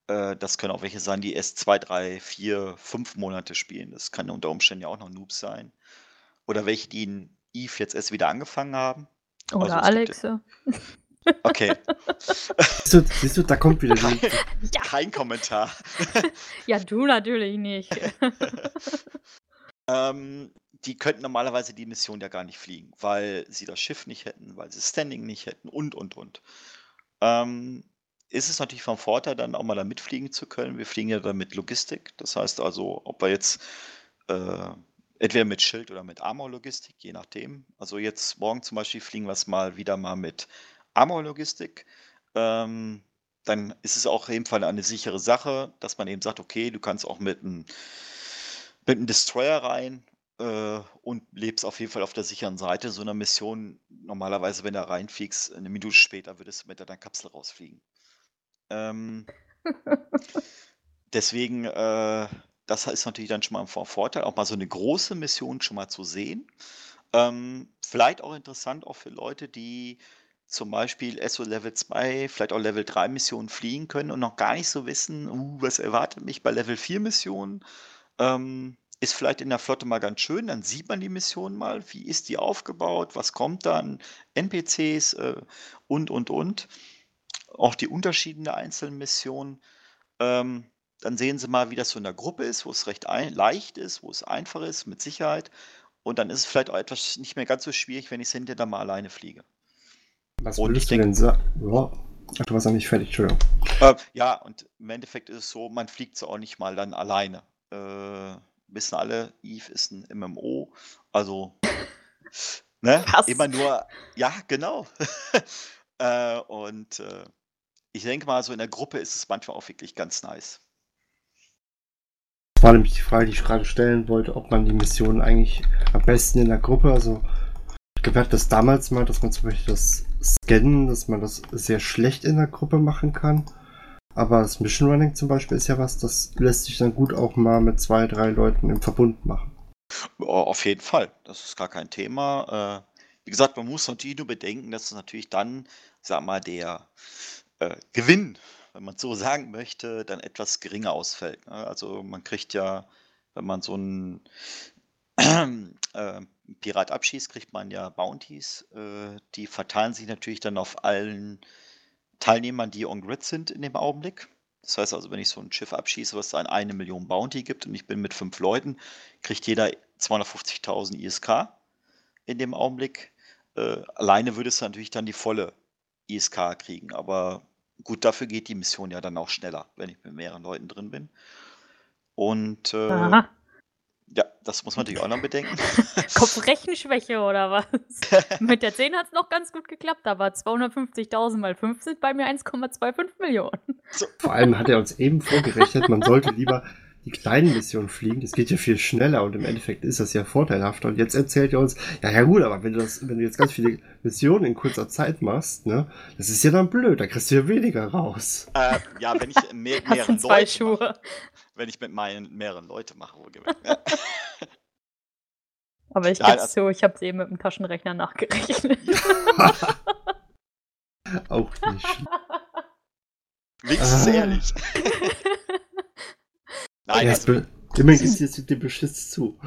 Äh, das können auch welche sein, die erst zwei, drei, vier, fünf Monate spielen. Das kann unter Umständen ja auch noch Noobs sein. Oder welche, die in Eve jetzt erst wieder angefangen haben. Oder Also es gibt? [LAUGHS] Okay, Siehst du, siehst du, da kommt wieder die. Ja, [LAUGHS] kein Kommentar. [LAUGHS] ja, du natürlich nicht. [LAUGHS] Ähm, die könnten normalerweise die Mission ja gar nicht fliegen, weil sie das Schiff nicht hätten, weil sie Standing nicht hätten und, und, und. Ähm, ist es natürlich vom Vorteil, dann auch mal da mitfliegen zu können. Wir fliegen ja dann mit Logistik. Das heißt also, ob wir jetzt äh, entweder mit Schild oder mit Armor-Logistik, je nachdem. Also jetzt morgen zum Beispiel fliegen wir es mal wieder mal mit Armor-Logistik. Ähm, dann ist es auch auf jeden Fall eine sichere Sache, dass man eben sagt, okay, du kannst auch mit einem mit einem Destroyer rein äh, und lebst auf jeden Fall auf der sicheren Seite. So einer Mission, normalerweise, wenn du reinfliegst, eine Minute später würdest du mit deiner Kapsel rausfliegen. Ähm, [LAUGHS] deswegen, äh, das ist natürlich dann schon mal ein Vor- Vorteil, auch mal so eine große Mission schon mal zu sehen. Ähm, vielleicht auch interessant auch für Leute, die zum Beispiel SO Level 2, vielleicht auch Level 3 Missionen fliegen können und noch gar nicht so wissen, uh, was erwartet mich bei Level 4 Missionen. Ähm, ist vielleicht in der Flotte mal ganz schön, dann sieht man die Mission mal, wie ist die aufgebaut, was kommt dann, NPCs äh, und, und, und. Auch die Unterschiede der einzelnen Missionen. Ähm, dann sehen Sie mal, wie das so in der Gruppe ist, wo es recht ein, leicht ist, wo es einfach ist, mit Sicherheit. Und dann ist es vielleicht auch etwas nicht mehr ganz so schwierig, wenn ich es hinterher mal alleine fliege. Was Und ich du denk- denn sagen? Ja. Ach, du warst noch nicht fertig, Entschuldigung. Äh, ja, und im Endeffekt ist es so, man fliegt so auch nicht mal dann alleine. Äh, wissen alle, Eve ist ein MMO, also ne, Was? immer nur, ja, genau. [LAUGHS] äh, und äh, ich denke mal, so in der Gruppe ist es manchmal auch wirklich ganz nice. Das war nämlich die Frage, die ich gerade stellen wollte, ob man die Mission eigentlich am besten in der Gruppe, also ich glaube, ich hatte das damals mal, dass man zum Beispiel das Scannen, dass man das sehr schlecht in der Gruppe machen kann. Aber das Mission Running zum Beispiel ist ja was, das lässt sich dann gut auch mal mit zwei, drei Leuten im Verbund machen. Auf jeden Fall, das ist gar kein Thema. Äh, wie gesagt, man muss natürlich nur bedenken, dass es natürlich dann, sag mal, der äh, Gewinn, wenn man so [LAUGHS] sagen möchte, dann etwas geringer ausfällt. Ne? Also man kriegt ja, wenn man so einen [CLEARS THROAT] äh, Pirat abschießt, kriegt man ja Bounties. Äh, die verteilen sich natürlich dann auf allen Teilnehmern, die on grid sind in dem Augenblick. Das heißt also, wenn ich so ein Schiff abschieße, was dann eine Million Bounty gibt und ich bin mit fünf Leuten, kriegt jeder 250.000 ISK in dem Augenblick. Äh, alleine würde es natürlich dann die volle ISK kriegen, aber gut, dafür geht die Mission ja dann auch schneller, wenn ich mit mehreren Leuten drin bin. Und äh. Ja, das muss man natürlich auch noch bedenken. [LAUGHS] Kopfrechenschwäche oder was? [LAUGHS] Mit der 10 hat es noch ganz gut geklappt, aber 250.000 mal 5 sind bei mir 1,25 Millionen. Vor allem hat er uns eben vorgerechnet, man sollte lieber die kleinen Missionen fliegen. Das geht ja viel schneller und im Endeffekt ist das ja vorteilhafter. Und jetzt erzählt er uns, ja, ja gut, aber wenn du das, wenn du jetzt ganz viele Missionen in kurzer Zeit machst, ne, das ist ja dann blöd, da kriegst du ja weniger raus. äh, ja, wenn ich [LAUGHS] mehr, mehreren Leute Schuhe. Mache, wenn ich mit meinen mehreren Leute mache, wohlgemerkt. Ja. [LAUGHS] Aber ich gebe also- zu, ich habe es eben mit dem Taschenrechner nachgerechnet. [LAUGHS] Auch nicht. Wenigstens Ah. ehrlich. Nein, Ja, also, Immerhin jetzt den Beschiss zu.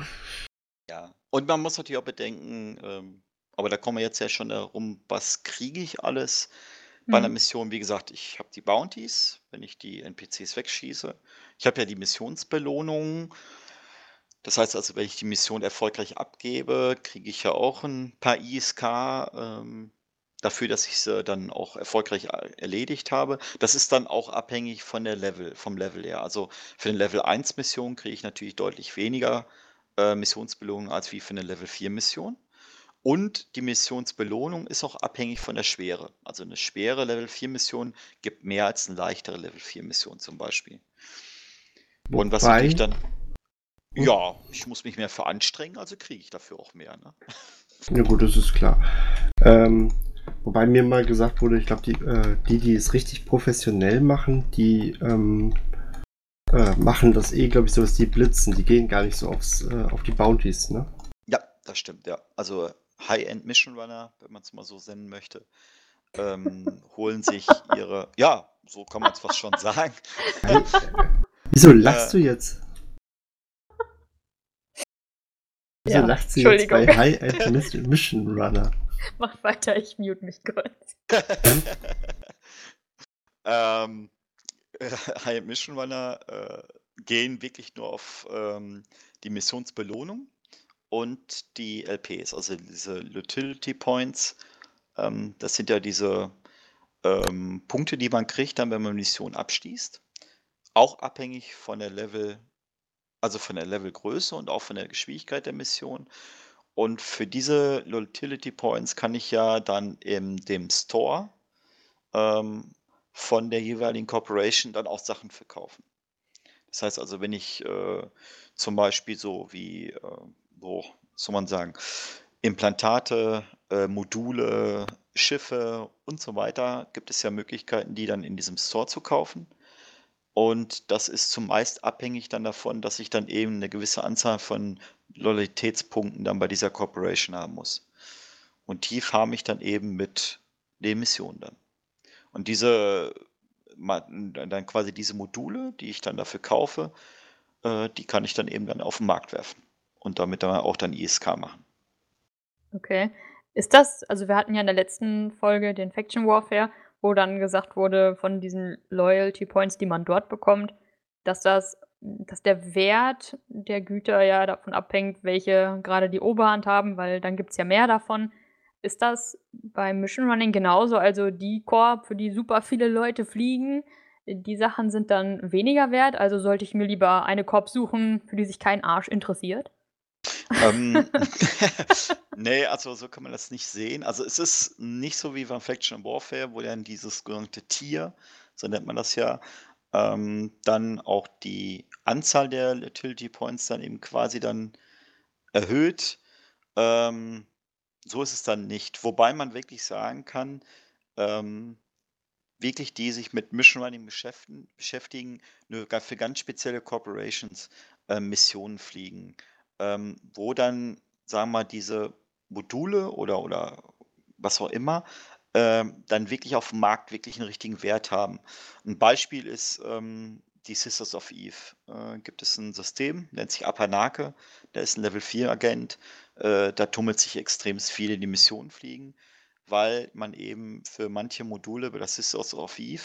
ja. Und man muss natürlich auch bedenken, ähm, aber da kommen wir jetzt ja schon darum, was kriege ich alles bei einer Hm. Mission? Wie gesagt, ich habe die Bounties, wenn ich die NPCs wegschieße. Ich habe ja die Missionsbelohnungen. Das heißt also, wenn ich die Mission erfolgreich abgebe, kriege ich ja auch ein paar ISK ähm, dafür, dass ich sie dann auch erfolgreich a- erledigt habe. Das ist dann auch abhängig von der Level, vom Level her. Also für eine Level 1 Mission kriege ich natürlich deutlich weniger äh, Missionsbelohnung als wie für eine Level 4 Mission. Und die Missionsbelohnung ist auch abhängig von der Schwere. Also eine schwere Level 4 Mission gibt mehr als eine leichtere Level 4 Mission zum Beispiel. Und was Wobei- natürlich dann. Ja, ich muss mich mehr für anstrengen, also kriege ich dafür auch mehr. Ne? Ja gut, das ist klar. Ähm, wobei mir mal gesagt wurde, ich glaube, die, äh, die, die es richtig professionell machen, die ähm, äh, machen das eh, glaube ich, so, dass die blitzen. Die gehen gar nicht so aufs, äh, auf die Bounties, ne? Ja, das stimmt, ja. Also High-End Mission Runner, wenn man es mal so nennen möchte, ähm, [LAUGHS] holen sich ihre. Ja, so kann man es fast schon sagen. Wieso lachst Äh. du jetzt? Wieso Ja, lacht sie jetzt bei High-End Miss- Mission Runner? [LAUGHS] Mach weiter, ich mute mich kurz. [LAUGHS] ähm, [LAUGHS] High Mission Runner äh, gehen wirklich nur auf ähm, die Missionsbelohnung und die LPs, also diese Utility Points. Ähm, das sind ja diese ähm, Punkte, die man kriegt, dann, wenn man Mission abschließt. Auch abhängig von der Level, also von der Levelgröße und auch von der Geschwindigkeit der Mission. Und für diese Utility Points kann ich ja dann in dem Store ähm, von der jeweiligen Corporation dann auch Sachen verkaufen. Das heißt also, wenn ich äh, zum Beispiel so wie, äh, wo soll man sagen, Implantate, äh, Module, Schiffe und so weiter, gibt es ja Möglichkeiten, die dann in diesem Store zu kaufen. Und das ist zumeist abhängig dann davon, dass ich dann eben eine gewisse Anzahl von Loyalitätspunkten dann bei dieser Corporation haben muss. Und die farme ich dann eben mit den Missionen dann. Und diese, dann quasi diese Module, die ich dann dafür kaufe, äh, die kann ich dann eben dann auf den Markt werfen. Und damit dann auch dann ISK machen. Okay. Ist das, also wir hatten ja in der letzten Folge den Faction Warfare, wo dann gesagt wurde, von diesen Loyalty Points, die man dort bekommt, dass das, dass der Wert der Güter ja davon abhängt, welche gerade die Oberhand haben, weil dann gibt es ja mehr davon. Ist das beim Mission Running genauso? Also die Korb, für die super viele Leute fliegen, die Sachen sind dann weniger wert? Also sollte ich mir lieber eine Korb suchen, für die sich kein Arsch interessiert? Ähm, [LAUGHS] nee, also so kann man das nicht sehen. Also es ist nicht so wie beim Faction Warfare, wo dann dieses sogenannte Tier, so nennt man das ja, ähm, dann auch die Anzahl der Utility Points dann eben quasi dann erhöht. Ähm, so ist es dann nicht. Wobei man wirklich sagen kann, ähm, wirklich die sich mit Mission Running beschäftigen, beschäftigen nur für ganz spezielle Corporations äh, Missionen fliegen ähm, wo dann, sagen wir mal, diese Module oder, oder was auch immer, ähm, dann wirklich auf dem Markt wirklich einen richtigen Wert haben. Ein Beispiel ist ähm, die Sisters of Eve. Äh, gibt es ein System, nennt sich Apanake, der ist ein Level 4 Agent, äh, da tummelt sich extrem viel in die Mission fliegen, weil man eben für manche Module bei der Sisters of Eve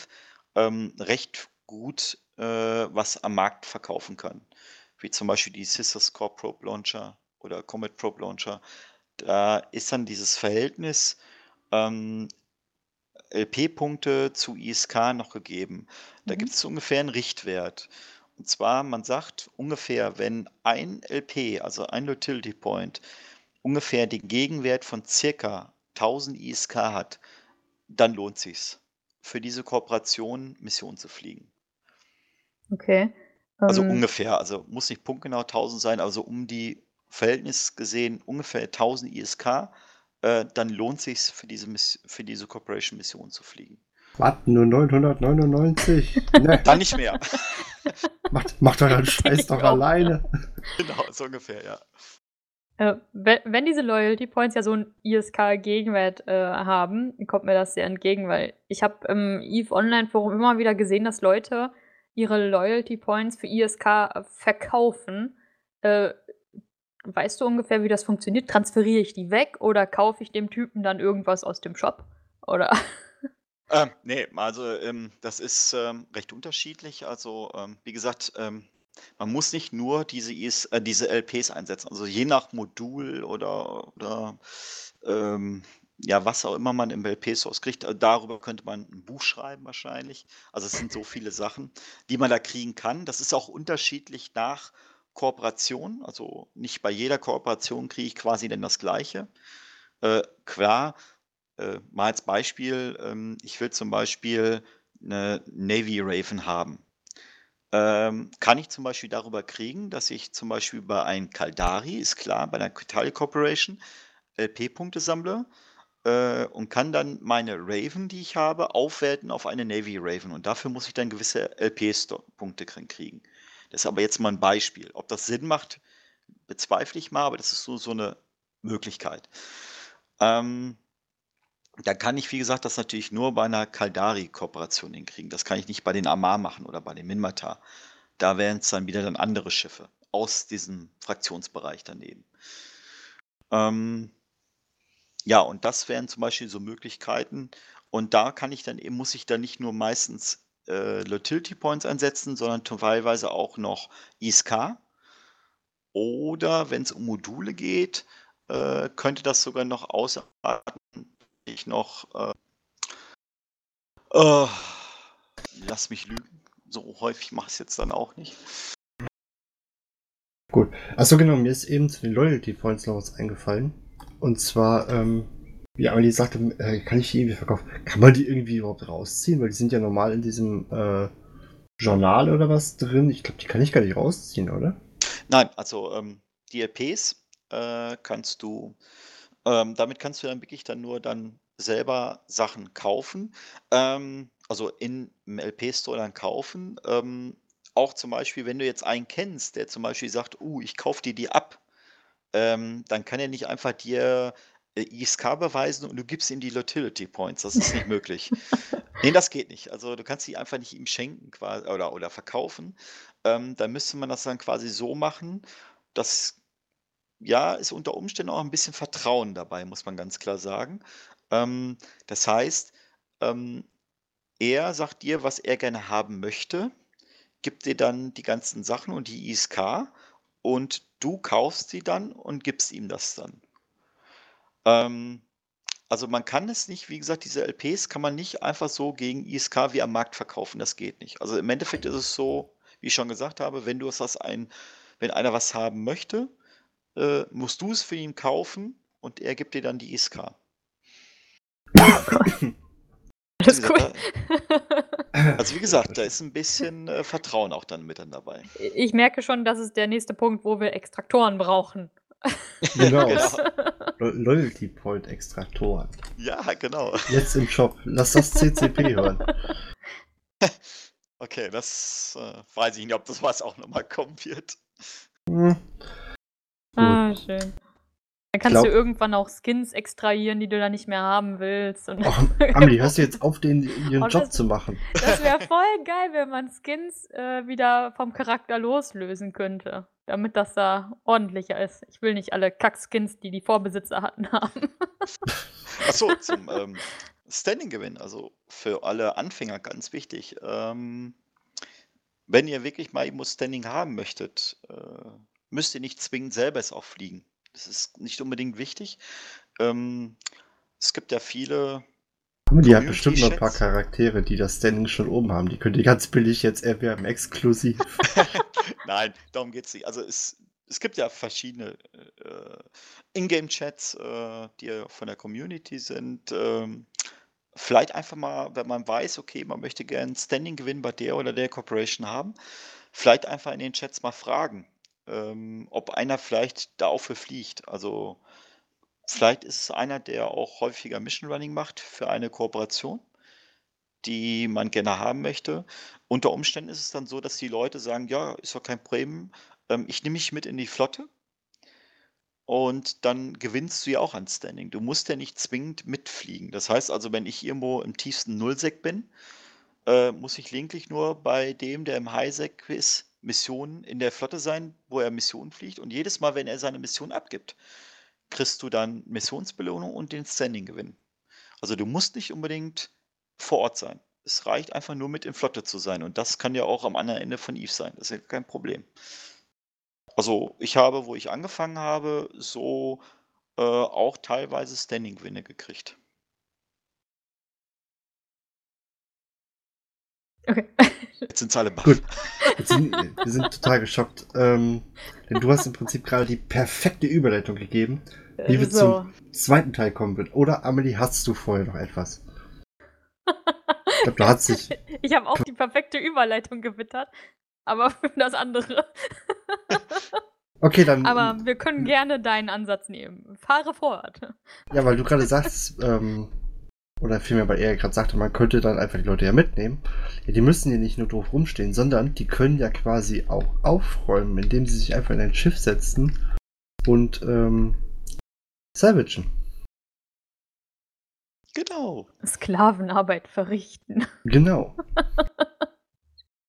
ähm, recht gut äh, was am Markt verkaufen kann wie zum Beispiel die Sisters Core Probe Launcher oder Comet Probe Launcher, da ist dann dieses Verhältnis ähm, LP-Punkte zu ISK noch gegeben. Da Mhm. gibt es ungefähr einen Richtwert. Und zwar, man sagt ungefähr, wenn ein LP, also ein Utility Point, ungefähr den Gegenwert von circa 1000 ISK hat, dann lohnt sich's für diese Kooperation Mission zu fliegen. Okay. Also Ähm, ungefähr, also muss nicht punktgenau 1000 sein, also um die Verhältnis gesehen ungefähr 1000 ISK, äh, dann lohnt sich für diese Miss für diese Corporation Mission zu fliegen. Was? Nur 999? [LAUGHS] ne, Dann nicht mehr. [LAUGHS] macht, macht doch den Scheiß doch auch. alleine. [LAUGHS] genau, so ungefähr, ja. Äh, wenn diese Loyalty Points ja so 'n ISK-Gegenwert, äh, haben, kommt mir das sehr entgegen, weil ich habe im EVE Online Forum immer wieder gesehen, dass Leute ihre Loyalty Points für ISK äh, verkaufen. Äh, weißt du ungefähr, wie das funktioniert? Transferiere ich die weg oder kaufe ich dem Typen dann irgendwas aus dem Shop? Oder? [LAUGHS] Ähm, ne, also, ähm, das ist, ähm, recht unterschiedlich. Also, ähm, wie gesagt, ähm, man muss nicht nur diese IS äh, diese LPs einsetzen. Also, je nach Modul oder oder, ähm, ja, was auch immer man im LP-Source kriegt, äh, darüber könnte man ein Buch schreiben wahrscheinlich. Also, es sind so viele Sachen, die man da kriegen kann. Das ist auch unterschiedlich nach Kooperation. Also, nicht bei jeder Kooperation kriege ich quasi dann das Gleiche. Äh, klar, äh, mal als Beispiel, ähm, ich will zum Beispiel eine Navy Raven haben. Ähm, kann ich zum Beispiel darüber kriegen, dass ich zum Beispiel bei einem Caldari, ist klar, bei einer Quitalia Corporation LP-Punkte sammle äh, und kann dann meine Raven, die ich habe, aufwerten auf eine Navy Raven. Und dafür muss ich dann gewisse LP-Punkte kriegen. Das ist aber jetzt mal ein Beispiel. Ob das Sinn macht, bezweifle ich mal, aber das ist so, so eine Möglichkeit. Ähm, da kann ich, wie gesagt, das natürlich nur bei einer Caldari-Kooperation hinkriegen. Das kann ich nicht bei den Amar machen oder bei den Minmatar. Da wären es dann wieder dann andere Schiffe aus diesem Fraktionsbereich daneben. Ähm, ja, und das wären zum Beispiel so Möglichkeiten. Und da kann ich dann eben, muss ich dann nicht nur meistens äh, Utility Points einsetzen, sondern teilweise auch noch ISK. Oder wenn es um Module geht, äh, könnte das sogar noch ausarten ich noch. Äh, äh, lass mich lügen. So häufig mache ich es jetzt dann auch nicht. Gut. Achso, genau, mir ist eben zu den Loyalty Points noch was eingefallen. Und zwar, ähm, wie Amelie sagte, äh, kann ich die irgendwie verkaufen? Kann man die irgendwie überhaupt rausziehen? Weil die sind ja normal in diesem äh, Journal oder was drin. Ich glaube, die kann ich gar nicht rausziehen, oder? Nein, also ähm, die LPs äh, kannst du ähm, damit kannst du dann wirklich dann nur dann selber Sachen kaufen, ähm, also in im LP-Store dann kaufen. Ähm, auch zum Beispiel, wenn du jetzt einen kennst, der zum Beispiel sagt: „Uh, ich kaufe dir die ab“, ähm, dann kann er nicht einfach dir, äh, ISK beweisen und du gibst ihm die Utility Points. Das ist nicht möglich. [LAUGHS] Ne, das geht nicht. Also, du kannst die einfach nicht ihm schenken quasi oder oder verkaufen. Ähm, dann müsste man das dann quasi so machen, dass ja, ist unter Umständen auch ein bisschen Vertrauen dabei, muss man ganz klar sagen. Ähm, das heißt, ähm, er sagt dir, was er gerne haben möchte, gibt dir dann die ganzen Sachen und die ISK und du kaufst sie dann und gibst ihm das dann. Ähm, also man kann es nicht, wie gesagt, diese LPs kann man nicht einfach so gegen ISK wie am Markt verkaufen. Das geht nicht. Also im Endeffekt ist es so, wie ich schon gesagt habe, wenn du es was ein, wenn einer was haben möchte, äh, musst du es für ihn kaufen und er gibt dir dann die ISK. [LAUGHS] Alles cool. [LAUGHS] also wie gesagt, da ist ein bisschen äh, Vertrauen auch dann mit dann dabei. Ich merke schon, das ist der nächste Punkt, wo wir Extraktoren brauchen. Genau. [LAUGHS] genau. Loyalty Point Extraktoren. Ja, genau. Jetzt im Shop. Lass das CCP [LAUGHS] hören. Okay, das äh, weiß ich nicht, ob das was auch nochmal kommen wird. Hm. Ah, schön. Dann kannst glaub, du irgendwann auch Skins extrahieren, die du dann nicht mehr haben willst. Und oh, [LAUGHS] Amelie, hörst du jetzt auf, den, ihren oh, Job das, zu machen? Das wäre [LAUGHS] voll geil, wenn man Skins äh, wieder vom Charakter loslösen könnte. Damit das da ordentlicher ist. Ich will nicht alle Kack-Skins, die die Vorbesitzer hatten, [LAUGHS] haben. Achso, zum ähm, Standing-Gewinn, also für alle Anfänger ganz wichtig. Ähm, wenn ihr wirklich mal Emo Standing haben möchtet, äh, müsst ihr nicht zwingend selber es auch fliegen. Das ist nicht unbedingt wichtig. Ähm, es gibt ja viele. Die hat bestimmt noch ein paar Charaktere, die das Standing schon oben haben. Die könnt ihr ganz billig jetzt erwerben, exklusiv. [LAUGHS] Nein, darum geht es nicht. Also es, es gibt ja verschiedene äh, Ingame-Chats, äh, die von der Community sind. Ähm, vielleicht einfach mal, wenn man weiß, okay, man möchte gerne Standing-Gewinn bei der oder der Corporation haben, vielleicht einfach in den Chats mal fragen ähm, ob einer vielleicht da auch für fliegt. Also vielleicht ist es einer, der auch häufiger Mission Running macht für eine Kooperation, die man gerne haben möchte. Unter Umständen ist es dann so, dass die Leute sagen, ja, ist doch kein Problem, ähm, ich nehme mich mit in die Flotte und dann gewinnst du ja auch an Standing. Du musst ja nicht zwingend mitfliegen. Das heißt also, wenn ich irgendwo im tiefsten Nullsec bin, äh, muss ich lediglich nur bei dem, der im Highsec ist, Missionen in der Flotte sein, wo er Missionen fliegt. Und jedes Mal, wenn er seine Mission abgibt, kriegst du dann Missionsbelohnung und den Standing-Gewinn. Also du musst nicht unbedingt vor Ort sein. Es reicht einfach nur mit in Flotte zu sein. Und das kann ja auch am anderen Ende von Eve sein. Das ist ja kein Problem. Also ich habe, wo ich angefangen habe, so äh, auch teilweise Standing-Gewinne gekriegt. Okay. [LAUGHS] Jetzt sind alle baff. Gut. Sind, wir sind total geschockt. Ähm, denn du hast im Prinzip gerade die perfekte Überleitung gegeben, wie wir so. zum zweiten Teil kommen wird. Oder Amelie, hast du vorher noch etwas? Ich glaube, du hast dich. [LAUGHS] Ich habe auch die perfekte Überleitung gewittert, aber [LAUGHS] für das andere. [LAUGHS] Okay, dann. Aber wir können gerne deinen Ansatz nehmen. Fahre fort. Ja, weil du gerade sagst, ähm, oder vielmehr, weil er gerade sagte, man könnte dann einfach die Leute ja mitnehmen. Ja, die müssen ja nicht nur doof rumstehen, sondern die können ja quasi auch aufräumen, indem sie sich einfach in ein Schiff setzen und ähm, salvagen. Genau. Sklavenarbeit verrichten. [LAUGHS] Genau.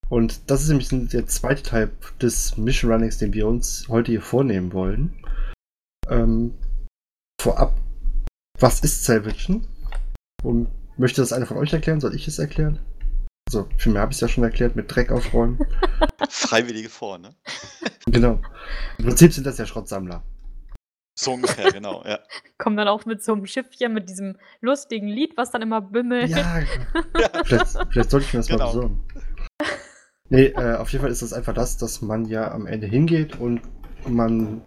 Und das ist nämlich der zweite Teil des Mission Runnings, den wir uns heute hier vornehmen wollen. Ähm, vorab, was ist Salvagen? Und möchte das einer von euch erklären? Soll ich es erklären? Also, vielmehr habe ich es ja schon erklärt, mit Dreck aufräumen. [LAUGHS] Freiwillige vor, ne? [LAUGHS] genau. Im Prinzip sind das ja Schrottsammler. So ungefähr, genau, ja. [LAUGHS] Kommen dann auch mit so einem Schiffchen mit diesem lustigen Lied, was dann immer bimmelt. Ja, vielleicht, vielleicht sollte ich mir das Genau. mal besorgen. Nee, äh, auf jeden Fall ist das einfach das, dass man ja am Ende hingeht und man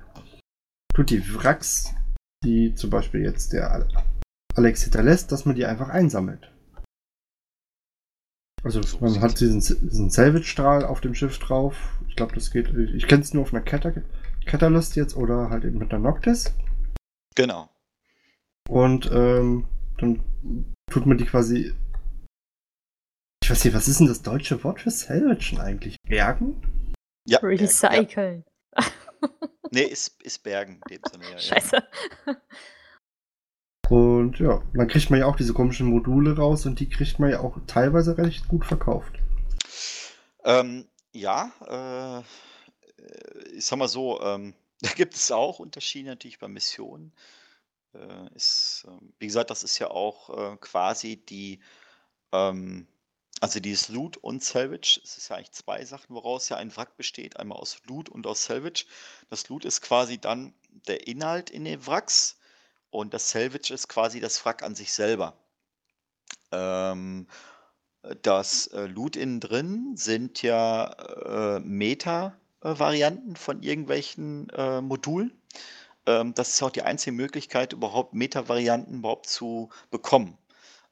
tut die Wracks, die zum Beispiel jetzt der Alex hinterlässt, dass man die einfach einsammelt. Also So man hat diesen, diesen Salvage-Strahl auf dem Schiff drauf. Ich glaube, das geht. Ich kenne es nur auf einer Cata- Catalyst jetzt oder halt eben mit einer Noctis. Genau. Und ähm, dann tut man die quasi. Ich weiß nicht, was ist denn das deutsche Wort für Salvagen eigentlich? Bergen? Ja. Ja. Recyceln. Nee, ist, ist Bergen in dem Sinne, ja. ja. Und ja, dann kriegt man ja auch diese komischen Module raus und die kriegt man ja auch teilweise recht gut verkauft. Ähm, ja, äh, äh, ich sag mal so, ähm, [LAUGHS] da gibt es auch Unterschiede natürlich bei Missionen. Äh, ist, ähm, wie gesagt, das ist ja auch äh, quasi die, ähm, also dieses Loot und Salvage. Es ist ja eigentlich zwei Sachen, woraus ja ein Wrack besteht. Einmal aus Loot und aus Salvage. Das Loot ist quasi dann der Inhalt in den Wracks und das Salvage ist quasi das Wrack an sich selber. Ähm, das äh, Loot innen drin sind ja äh, Meta-Varianten von irgendwelchen äh, Modulen. Ähm, das ist auch die einzige Möglichkeit, überhaupt Meta-Varianten überhaupt zu bekommen.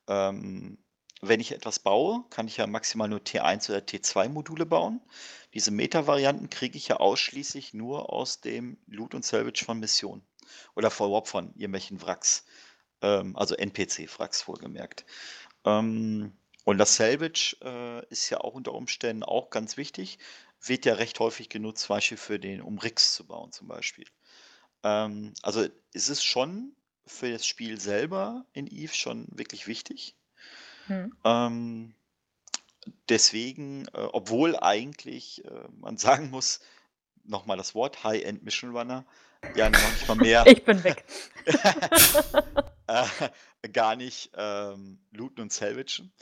Ähm, wenn ich etwas baue, kann ich ja maximal nur T1 oder T2-Module bauen. Diese Meta-Varianten kriege ich ja ausschließlich nur aus dem Loot und Salvage von Missionen. Oder überhaupt von irgendwelchen Wracks. Ähm, also NPC-Wracks wohlgemerkt. Ähm, und das Salvage äh, ist ja auch unter Umständen auch ganz wichtig. Wird ja recht häufig genutzt, zum Beispiel für den, um Rigs zu bauen, zum Beispiel. Ähm, also es ist schon für das Spiel selber in Eve schon wirklich wichtig. Hm. Ähm, deswegen, äh, obwohl eigentlich äh, man [LAUGHS] sagen muss, nochmal das Wort High-End Mission Runner, ja noch nicht mal mehr, [LAUGHS] Ich bin weg. [LAUGHS] äh, gar nicht ähm, looten und salvagen.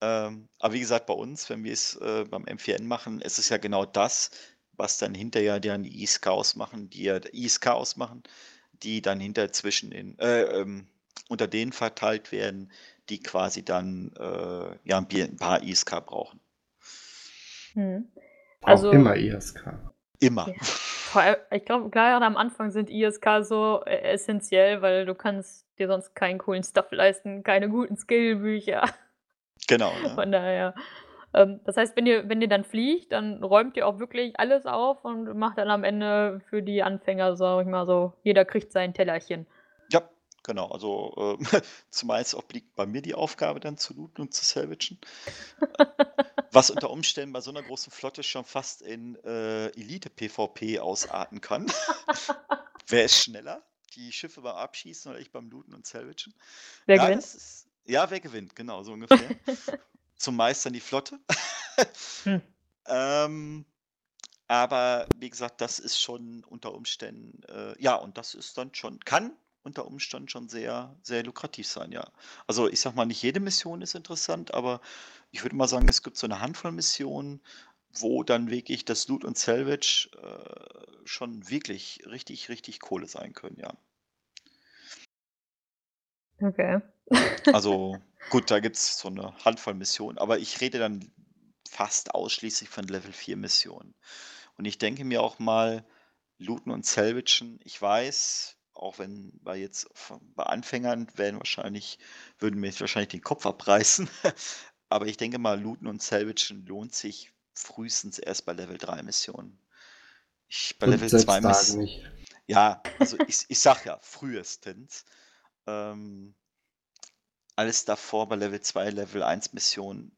Ähm, aber wie gesagt, bei uns, wenn wir es äh, beim M4N machen, ist es ja genau das, was dann hinterher dann die ISK ausmachen, die ja ISK ausmachen, die dann hinter zwischen den, äh, ähm, unter denen verteilt werden, die quasi dann äh, ja ein paar ISK brauchen. Hm. Auch Also- immer ESK. Immer. Ja. Ich glaube, gerade am Anfang sind ISK so äh, essentiell, weil du kannst dir sonst keinen coolen Stuff leisten, keine guten Skillbücher. Genau. Ne? Von daher. Ähm, das heißt, wenn ihr, wenn ihr dann fliegt, dann räumt ihr auch wirklich alles auf und macht dann am Ende für die Anfänger, sag ich mal so, jeder kriegt sein Tellerchen. Genau. Also äh, [LAUGHS] zumeist obliegt bei mir die Aufgabe dann zu looten und zu salvagen. Was unter Umständen bei so einer großen Flotte schon fast in äh, Elite-PvP ausarten kann. [LAUGHS] Wer ist schneller? Die Schiffe beim Abschießen oder ich beim Looten und Salvagen? Wer Ja, gewinnt? ist, ja, wer gewinnt, genau, so ungefähr. [LAUGHS] Zum Meistern die Flotte. Hm. ähm, aber wie gesagt, das ist schon unter Umständen, äh, ja, und das ist dann schon, kann unter Umständen schon sehr, sehr lukrativ sein, ja. Also ich sag mal, nicht jede Mission ist interessant, aber ich würde mal sagen, es gibt so eine Handvoll Missionen, wo dann wirklich das Loot und Salvage äh, schon wirklich richtig, richtig Kohle sein können, ja. Okay. Also [LAUGHS] gut, da gibt es so eine Handvoll Missionen, aber ich rede dann fast ausschließlich von Level 4 Missionen. Und ich denke mir auch mal, looten und salvagen, ich weiß, auch wenn bei jetzt bei Anfängern werden wahrscheinlich, würden mir jetzt wahrscheinlich den Kopf abreißen, [LAUGHS] aber ich denke mal, looten und salvagen lohnt sich frühestens erst bei Level 3 Missionen. Ich, bei Und Level selbst 2 da Missionen. Ja, also ich, ich sag ja, frühestens. Ähm, alles davor bei Level 2, Level 1 Missionen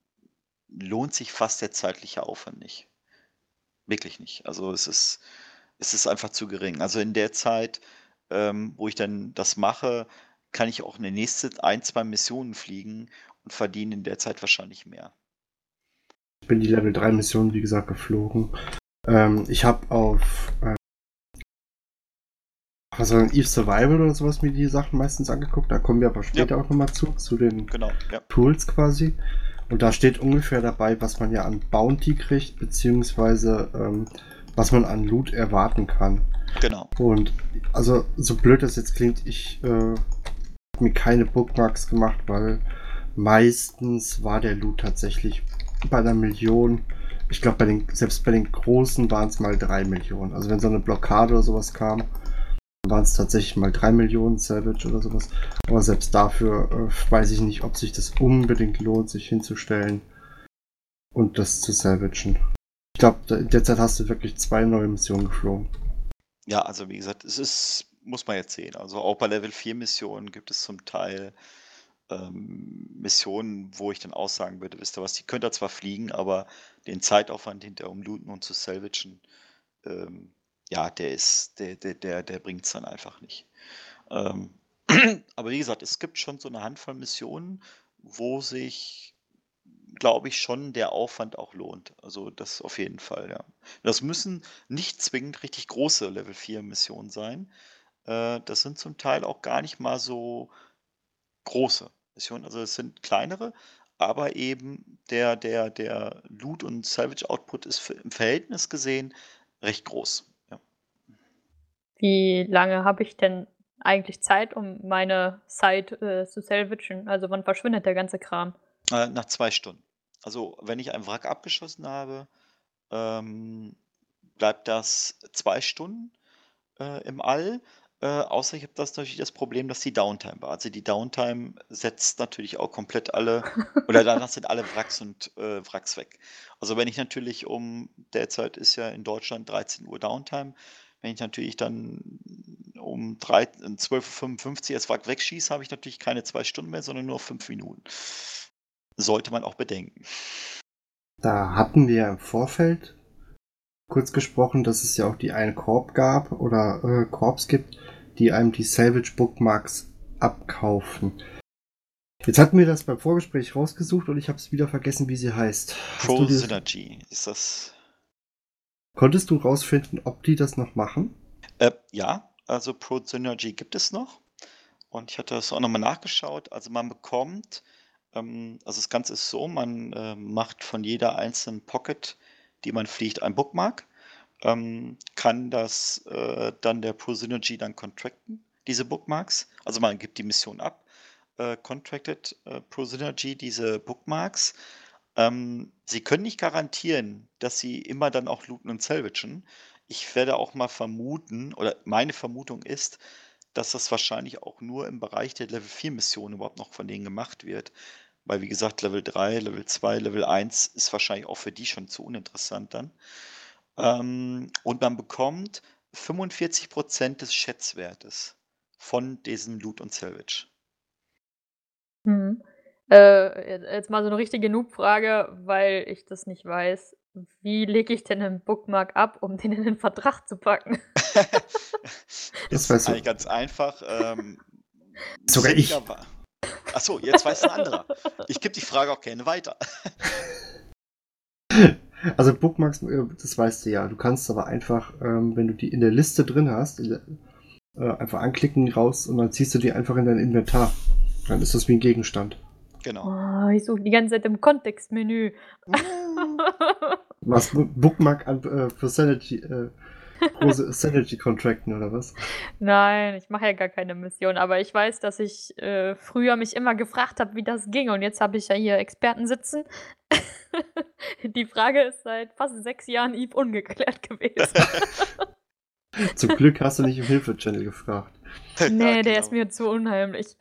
lohnt sich fast der zeitliche Aufwand nicht. Wirklich nicht. Also es ist, es ist einfach zu gering. Also in der Zeit, ähm, wo ich dann das mache, kann ich auch eine nächste ein, zwei Missionen fliegen und verdiene in der Zeit wahrscheinlich mehr. Ich bin die Level 3 Mission, wie gesagt, geflogen. Ähm, ich habe auf äh, was war denn, Eve Survival oder sowas mir die Sachen meistens angeguckt. Da kommen wir aber später auch nochmal zu, zu den Genau, ja. Tools quasi. Und da steht ungefähr dabei, was man ja an Bounty kriegt, beziehungsweise ähm, was man an Loot erwarten kann. Genau. Und also, so blöd das jetzt klingt, ich äh, habe mir keine Bookmarks gemacht, weil meistens war der Loot tatsächlich bei einer Million. Ich glaube, bei den, selbst bei den großen waren es mal drei Millionen. Also wenn so eine Blockade oder sowas kam, waren es tatsächlich mal drei Millionen Savage oder sowas. Aber selbst dafür äh, weiß ich nicht, ob sich das unbedingt lohnt, sich hinzustellen und das zu salvagen. Ich glaube, derzeit hast du wirklich zwei neue Missionen geflogen. Ja, also wie gesagt, es ist, muss man jetzt sehen. Also auch bei Level 4 Missionen gibt es zum Teil ähm, Missionen, wo ich dann aussagen würde, wisst ihr was, die könnt ihr zwar fliegen, aber den Zeitaufwand hinter um looten und zu salvagen, ähm, ja, der ist, der, der, der, der bringt es dann einfach nicht. Ähm, [CLEARS THROAT] aber wie gesagt, es gibt schon so eine Handvoll Missionen, wo sich, glaube ich, schon der Aufwand auch lohnt. Also das auf jeden Fall, ja. Das müssen nicht zwingend richtig große Level 4 Missionen sein. Äh, das sind zum Teil auch gar nicht mal so große Missionen. Also es sind kleinere, aber eben der, der, der Loot- und Salvage-Output ist im Verhältnis gesehen recht groß. Ja. Wie lange habe ich denn eigentlich Zeit, um meine Site äh, zu salvagen? Also wann verschwindet der ganze Kram? Äh, nach zwei Stunden. Also wenn ich ein Wrack abgeschossen habe, ähm, bleibt das zwei Stunden äh, im All. Äh, außer ich habe das natürlich das Problem, dass die Downtime war. Also die Downtime setzt natürlich auch komplett alle, [LAUGHS] oder danach sind alle Wracks und äh, Wracks weg. Also wenn ich natürlich um, derzeit ist ja in Deutschland 13 Uhr Downtime, wenn ich natürlich dann um 3 12.55 Uhr das Wrack wegschieße, habe ich natürlich keine zwei Stunden mehr, sondern nur fünf Minuten. Sollte man auch bedenken. Da hatten wir im Vorfeld kurz gesprochen, dass es ja auch die eine Korb gab oder äh, Korps gibt, die einem die Salvage Bookmarks abkaufen. Jetzt hatten wir das beim Vorgespräch rausgesucht und ich habe es wieder vergessen, wie sie heißt. Pro Synergy ist das. Konntest du rausfinden, ob die das noch machen? Äh, ja, also Pro Synergy gibt es noch. Und ich hatte das auch nochmal nachgeschaut. Also man bekommt, ähm, also das Ganze ist so, man äh, macht von jeder einzelnen Pocket, die man fliegt, ein Bookmark. Ähm, kann das äh, dann der Pro Synergy dann contracten, diese Bookmarks. Also man gibt die Mission ab, äh, contracted äh, Pro Synergy diese Bookmarks. Ähm, sie können nicht garantieren, dass sie immer dann auch looten und salvagen. Ich werde auch mal vermuten, oder meine Vermutung ist, dass das wahrscheinlich auch nur im Bereich der Level 4 Missionen überhaupt noch von denen gemacht wird. Weil, wie gesagt, Level 3, Level 2, Level 1 ist wahrscheinlich auch für die schon zu uninteressant dann. Ähm, und man bekommt 45% des Schätzwertes von diesem Loot und Salvage. Mhm. Äh, jetzt mal so eine richtige Noob-Frage, weil ich das nicht weiß. Wie lege ich denn einen Bookmark ab, um den in den Vertrag zu packen? [LAUGHS] Das Das ist eigentlich ganz einfach. Ähm, Sogar ich. Achso, jetzt weiß ein anderer. Ich gebe die Frage auch gerne weiter. [LAUGHS] Also Bookmarks, äh, das weißt du ja. Du kannst aber einfach, ähm, wenn du die in der Liste drin hast, äh, einfach anklicken, raus und dann ziehst du die einfach in dein Inventar. Dann ist das wie ein Gegenstand. Genau. Oh, ich suche die ganze Zeit im Kontextmenü. [LAUGHS] Was Bu- Bookmark an, äh, für Sanity, äh, große Sanity Contracten oder was? Nein, ich mache ja gar keine Mission, aber ich weiß, dass ich äh, früher mich immer gefragt habe, wie das ging. Und jetzt habe ich ja hier Experten sitzen. [LAUGHS] Die Frage ist seit fast sechs Jahren Eve ungeklärt gewesen. [LAUGHS] Zum Glück hast du nicht im Hilfe-Channel gefragt. nee, Ja, der ist genau. mir zu unheimlich.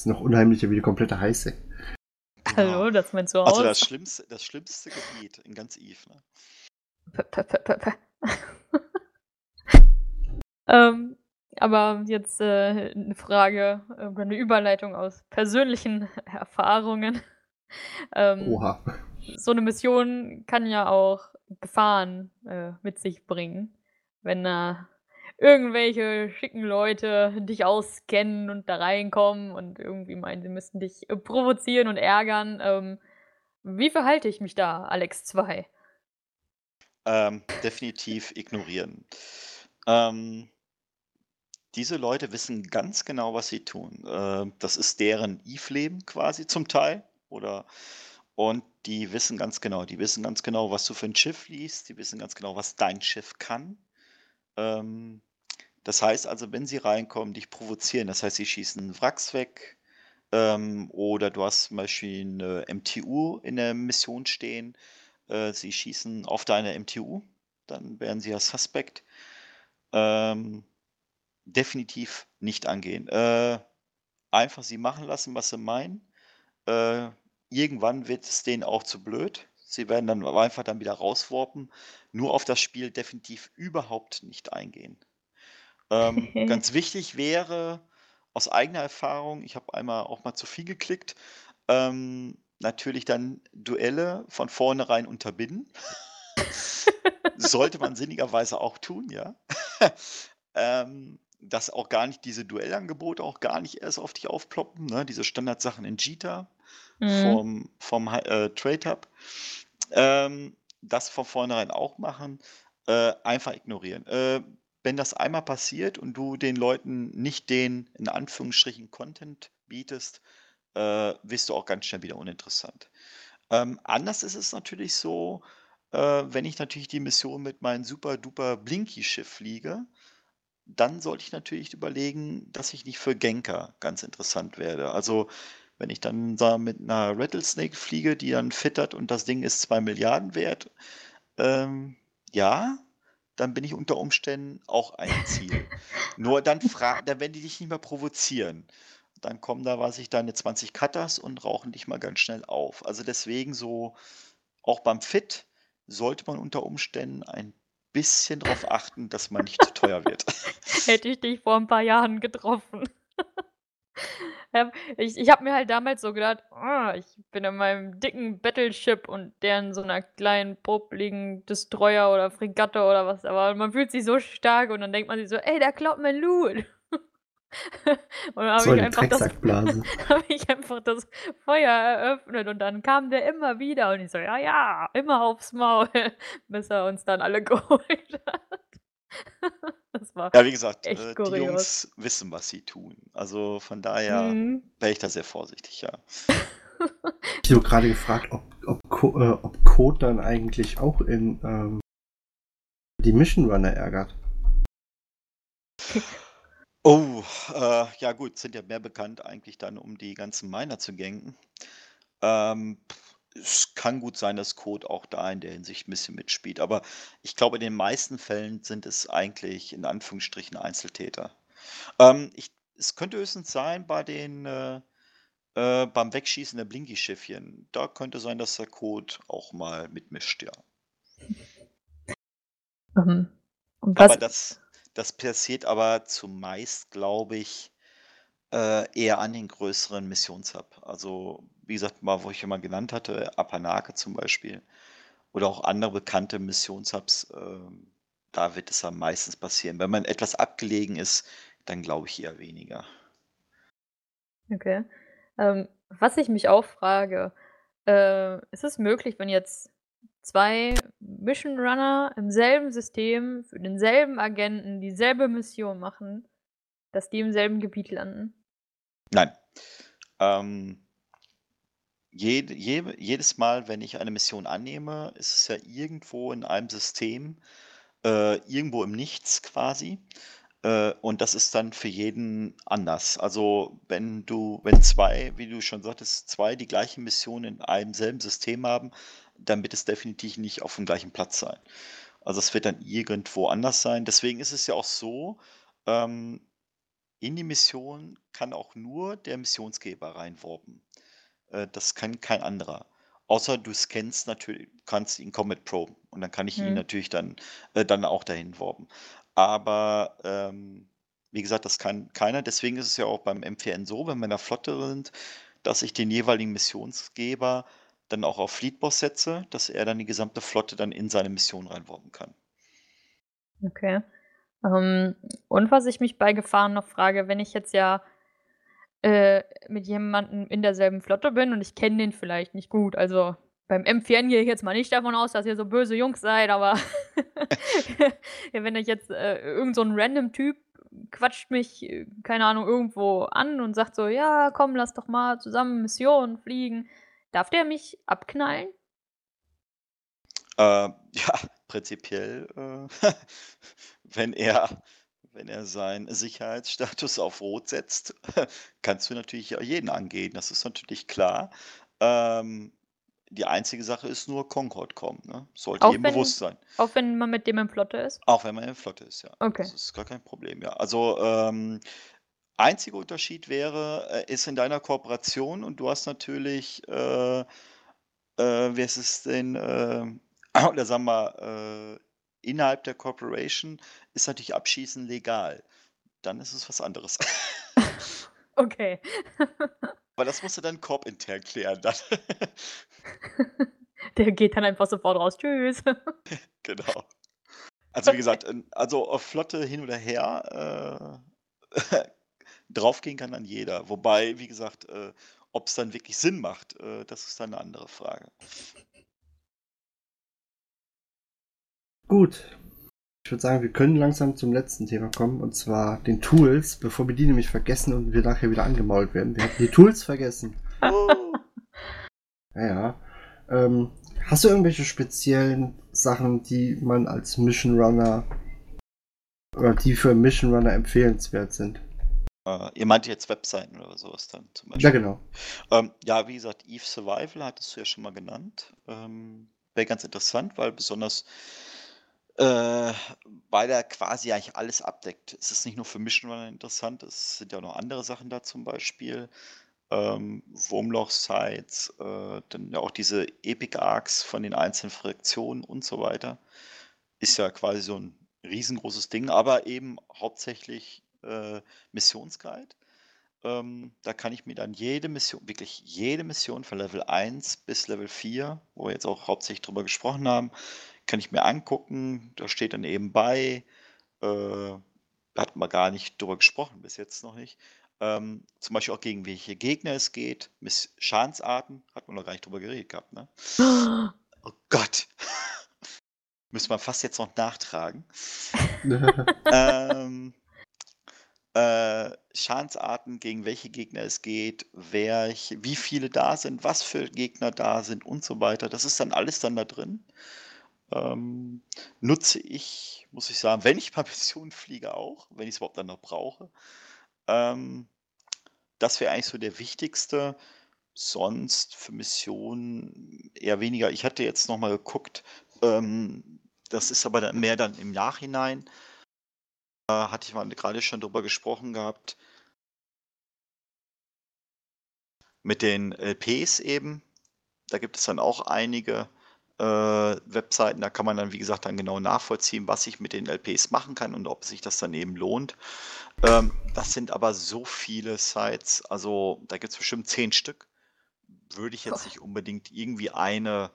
Ist noch unheimlicher wie die komplette Heiße. Genau. Hallo, das ist mein Zuhause. Also das schlimmste, das schlimmste Gebiet in ganz Eve. Ne? P -p -p -p -p. [LAUGHS] ähm, aber jetzt äh, eine Frage äh, oder eine Überleitung aus persönlichen [LAUGHS] Erfahrungen. [LAUGHS] Ähm, Oha. so eine Mission kann ja auch Gefahren äh, mit sich bringen, wenn da irgendwelche schicken Leute dich ausscannen und da reinkommen und irgendwie meinen, sie müssten dich äh, provozieren und ärgern. Ähm, wie verhalte ich mich da, Alex 2? Ähm, definitiv ignorieren. Ähm, diese Leute wissen ganz genau, was sie tun. Ähm, das ist deren Eve-Leben quasi zum Teil. Oder und die wissen ganz genau, die wissen ganz genau, was du für ein Schiff liest, die wissen ganz genau, was dein Schiff kann. Ähm, das heißt also, wenn sie reinkommen, dich provozieren, das heißt, sie schießen Wracks weg, ähm, oder du hast zum Beispiel eine MTU in der Mission stehen, äh, sie schießen auf deine MTU, dann wären sie ja Suspect. Ähm, definitiv nicht angehen. Äh, einfach sie machen lassen, was sie meinen. Äh, irgendwann wird es denen auch zu blöd. Sie werden dann einfach dann wieder rausworpen. Nur auf das Spiel definitiv überhaupt nicht eingehen. Ähm, ganz wichtig wäre aus eigener Erfahrung, ich habe einmal auch mal zu viel geklickt, ähm, natürlich dann Duelle von vornherein unterbinden. [LAUGHS] Sollte man sinnigerweise auch tun, ja. [LAUGHS] ähm, dass auch gar nicht diese Duellangebote auch gar nicht erst auf dich aufploppen, ne? diese Standardsachen in Jita Mhm. vom, vom äh, Trade Hub. Ähm, das von vornherein auch machen, äh, einfach ignorieren. Äh, wenn das einmal passiert und du den Leuten nicht den in Anführungsstrichen Content bietest, äh, wirst du auch ganz schnell wieder uninteressant. Ähm, anders ist es natürlich so, äh, wenn ich natürlich die Mission mit meinem super duper Blinky-Schiff fliege, dann sollte ich natürlich überlegen, dass ich nicht für Genker ganz interessant werde. Also wenn ich dann da mit einer Rattlesnake fliege, die dann fittert und das Ding ist 2 Milliarden wert, ähm, ja, dann bin ich unter Umständen auch ein Ziel. Nur dann, dann werden die dich nicht mehr provozieren. Dann kommen da, weiß ich, deine 20 Cutters und rauchen dich mal ganz schnell auf. Also deswegen so, auch beim Fit sollte man unter Umständen ein bisschen darauf achten, dass man nicht zu teuer wird. [LAUGHS] Hätte ich dich vor ein paar Jahren getroffen. [LAUGHS] Ich ich habe mir halt damals so gedacht, ah, ich bin in meinem dicken Battleship und der in so einer kleinen popligen Destroyer oder Fregatte oder was, aber man fühlt sich so stark und dann denkt man sich so: „Ey, der klaut mein Loot.“ [LAUGHS] Und dann habe So ich einfach das [LAUGHS] habe ich einfach das Feuer eröffnet und dann kam der immer wieder und ich so: „Ja, ja, immer aufs Maul“, [LAUGHS] bis er uns dann alle geholt hat. [LAUGHS] Das war Ja, wie gesagt, echt äh, die. Jungs wissen, was sie tun. Also von daher Mhm. wäre ich da sehr vorsichtig, ja. [LAUGHS] Ich habe gerade gefragt, ob, ob, Co äh, ob Code dann eigentlich auch in ähm, die Mission Runner ärgert. Oh, äh, ja gut, sind ja mehr bekannt eigentlich dann, um die ganzen Miner zu ganken. Ähm, es kann gut sein, dass Code auch da in der Hinsicht ein bisschen mitspielt, aber ich glaube, in den meisten Fällen sind es eigentlich in Anführungsstrichen Einzeltäter. Ähm, ich, es könnte höchstens sein bei den äh, äh, beim Wegschießen der Blinky-Schiffchen. Da könnte sein, dass der Code auch mal mitmischt, ja. Mhm. Und Aber das, das passiert aber zumeist, glaube ich, äh, eher an den größeren Missionshub. Also wie gesagt, mal, wo ich ja mal genannt hatte, Apanake zum Beispiel oder auch andere bekannte Missionshubs, ähm, da wird es am meistens passieren. Wenn man etwas abgelegen ist, dann glaube ich eher weniger. Okay. Ähm, was ich mich auch frage, äh, ist es möglich, wenn jetzt zwei Mission Runner im selben System für denselben Agenten dieselbe Mission machen, dass die im selben Gebiet landen? Nein. Ähm, jed, je, jedes Mal, wenn ich eine Mission annehme, ist es ja irgendwo in einem System, äh, irgendwo im Nichts quasi. Äh, und das ist dann für jeden anders. Also wenn du, wenn zwei, wie du schon sagtest, zwei die gleiche Mission in einem selben System haben, dann wird es definitiv nicht auf dem gleichen Platz sein. Also es wird dann irgendwo anders sein. Deswegen ist es ja auch so, ähm, in die Mission kann auch nur der Missionsgeber reinworben. Äh, das kann kein anderer. Außer du scannst natürlich, kannst ihn Comet Pro und dann kann ich ihn Hm. natürlich dann, äh, dann auch dahin worben. Aber ähm, wie gesagt, das kann keiner. Deswegen ist es ja auch beim MVN so, wenn wir in der Flotte sind, dass ich den jeweiligen Missionsgeber dann auch auf Fleetboss setze, dass er dann die gesamte Flotte dann in seine Mission reinworben kann. Okay. Ähm, und was ich mich bei Gefahren noch frage, wenn ich jetzt ja äh, mit jemandem in derselben Flotte bin und ich kenne den vielleicht nicht gut, also beim M4N gehe ich jetzt mal nicht davon aus, dass ihr so böse Jungs seid, aber [LAUGHS] wenn ich jetzt äh, irgend so ein random Typ quatscht mich, äh, keine Ahnung, irgendwo an und sagt so, ja, komm, lass doch mal zusammen Mission fliegen. Darf der mich abknallen? Äh, ja, prinzipiell, äh, [LAUGHS] wenn er, wenn er seinen Sicherheitsstatus auf Rot setzt, [LAUGHS] kannst du natürlich jeden angehen. Das ist natürlich klar. Ähm, die einzige Sache ist nur Concord kommen. Ne? Sollte Auch jedem wenn, bewusst sein. auch wenn man mit dem in Flotte ist? Auch wenn man in Flotte ist, ja. Okay. Das ist gar kein Problem, ja. Also, ähm, einziger Unterschied wäre, äh, ist in deiner Kooperation und du hast natürlich, äh, äh, wie ist es denn, äh, [CLEARS THROAT] oder sagen wir, äh, innerhalb der Corporation ist natürlich Abschießen legal. Dann ist es was anderes. [LAUGHS] Okay. [LAUGHS] Aber das musst du dann korpintern klären. Dann. [LAUGHS] Der geht dann einfach sofort raus. Tschüss. genau. Also wie gesagt, in- also auf Flotte hin oder her äh, draufgehen kann dann jeder. Wobei, wie gesagt, äh, ob es dann wirklich Sinn macht, äh, das ist dann eine andere Frage. Gut. Ich würde sagen, wir können langsam zum letzten Thema kommen, und zwar den Tools, bevor wir die nämlich vergessen und wir nachher wieder angemault werden. Wir hatten die Tools vergessen. Oh. [LAUGHS] Ja, ja. Ähm, hast du irgendwelche speziellen Sachen, die man als Mission Runner oder die für Mission Runner empfehlenswert sind? Äh, ihr meint jetzt Webseiten oder sowas dann zum Beispiel? Ja, genau. Ähm, ja, wie gesagt, Eve Survival hattest du ja schon mal genannt. Ähm, Wäre ganz interessant, weil besonders äh, weil er quasi eigentlich alles abdeckt. Es ist nicht nur für Mission Runner interessant, es sind ja auch noch andere Sachen da zum Beispiel. Ähm, Wurmloch-Sites, äh, dann ja auch diese Epic Arcs von den einzelnen Fraktionen und so weiter. Ist ja quasi so ein riesengroßes Ding, aber eben hauptsächlich äh, Missionsguide. Ähm, da kann ich mir dann jede Mission, wirklich jede Mission von Level 1 bis Level 4, wo wir jetzt auch hauptsächlich drüber gesprochen haben, kann ich mir angucken. Da steht dann eben bei, äh, hat man gar nicht drüber gesprochen, bis jetzt noch nicht. Ähm, zum Beispiel auch gegen welche Gegner es geht, Miss Schadensarten, hat man noch gar nicht drüber geredet gehabt, ne? [GASPS] Oh Gott. [LAUGHS] Müssen wir fast jetzt noch nachtragen. [LAUGHS] ähm, äh, Schadensarten, gegen welche Gegner es geht, wer, ich- wie viele da sind, was für Gegner da sind und so weiter. Das ist dann alles dann da drin. Ähm, nutze ich, muss ich sagen, wenn ich mal [LAUGHS] Missionen fliege auch, wenn ich es überhaupt dann noch brauche. Ähm, das wäre eigentlich so der wichtigste. Sonst für Missionen eher weniger. Ich hatte jetzt noch mal geguckt, ähm, das ist aber mehr dann im Nachhinein. Äh, hatte ich mal gerade schon drüber gesprochen gehabt. Mit den LPs eben. Da gibt es dann auch einige äh, Webseiten. Da kann man dann, wie gesagt, dann genau nachvollziehen, was ich mit den LPs machen kann und ob sich das dann eben lohnt. Ähm, das sind aber so viele Sites. Also da gibt es bestimmt zehn Stück. würde ich jetzt nicht unbedingt irgendwie eine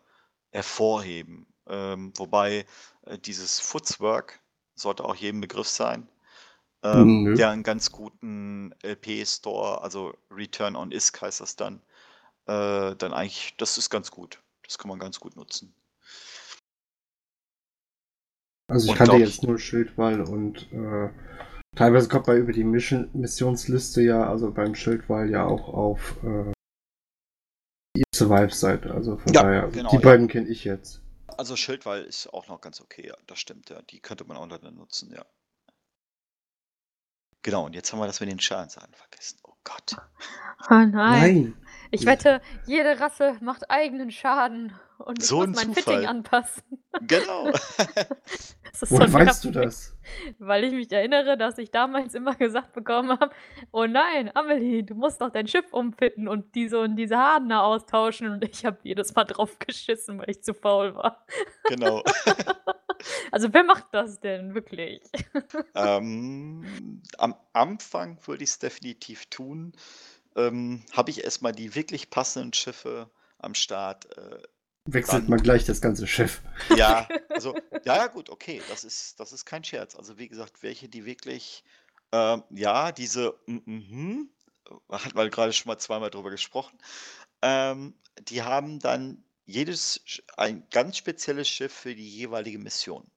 hervorheben. Ähm, wobei äh, dieses Footswork sollte auch jedem Begriff sein, ähm, Nö. der einen ganz guten LP-Store, also Return on ISK heißt das dann, äh, dann eigentlich, das ist ganz gut. Das kann man ganz gut nutzen. Also ich Und kannte jetzt nur Schildwall und äh, teilweise kommt man über die Mission Missionsliste ja, also beim Schildwall ja auch auf äh, die Survive-Seite. Also von Ja, daher, genau, die ja. beiden kenne ich jetzt. Also Schildwall ist auch noch ganz okay, ja, das stimmt, ja. Die könnte man auch noch dann nutzen, ja. Genau, und jetzt haben wir das mit den Schadensarten vergessen. Oh Gott. Oh nein. Ich wette, jede Rasse macht eigenen Schaden und ich So muss ein mein Zufall. Fitting anpassen. [LAUGHS] Genau. Das ist Woher so weißt du das? Weil ich mich erinnere, dass ich damals immer gesagt bekommen habe, oh nein, Amelie, du musst doch dein Schiff umfitten und diese und diese Hardener austauschen und ich habe jedes Mal drauf geschissen, weil ich zu faul war. genau. [LAUGHS] Also wer macht das denn wirklich? Ähm, am Anfang würde ich es definitiv tun. Ähm, Habe ich erstmal die wirklich passenden Schiffe am Start. Äh, Wechselt Dann- man gleich das ganze Schiff. ja, [LAUGHS] also, ja, ja, gut, okay, das ist, das ist kein Scherz. Also, wie gesagt, welche, die wirklich, ähm, ja, diese, mm, hat man gerade schon mal zweimal drüber gesprochen, ähm, die haben dann jedes, ein ganz spezielles Schiff für die jeweilige Mission.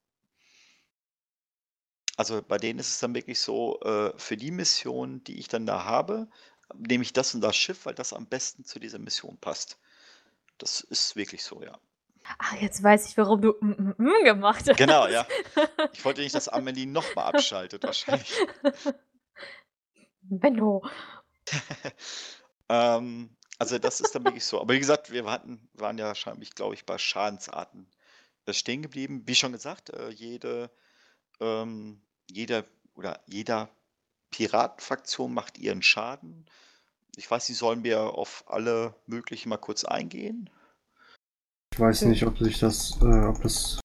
Also bei denen ist es dann wirklich so, äh, für die Mission, die ich dann da habe, nehme ich das und das Schiff, weil das am besten zu dieser Mission passt. Das ist wirklich so, ja. Ah, jetzt weiß ich, warum du mm, mm, mm gemacht hast. Genau, ja. [LAUGHS] Ich wollte nicht, dass Amelie nochmal abschaltet, wahrscheinlich. [LAUGHS] Benno. [LAUGHS] Ähm, also das ist dann wirklich so. Aber wie gesagt, wir hatten, waren ja wahrscheinlich, glaube ich, bei Schadensarten äh, stehen geblieben. Wie schon gesagt, äh, jede, ähm, jeder oder jeder Piratenfraktion macht ihren Schaden. Ich weiß, Sie sollen wir auf alle möglichen mal kurz eingehen. Ich weiß Okay. nicht, ob sich das, äh, ob das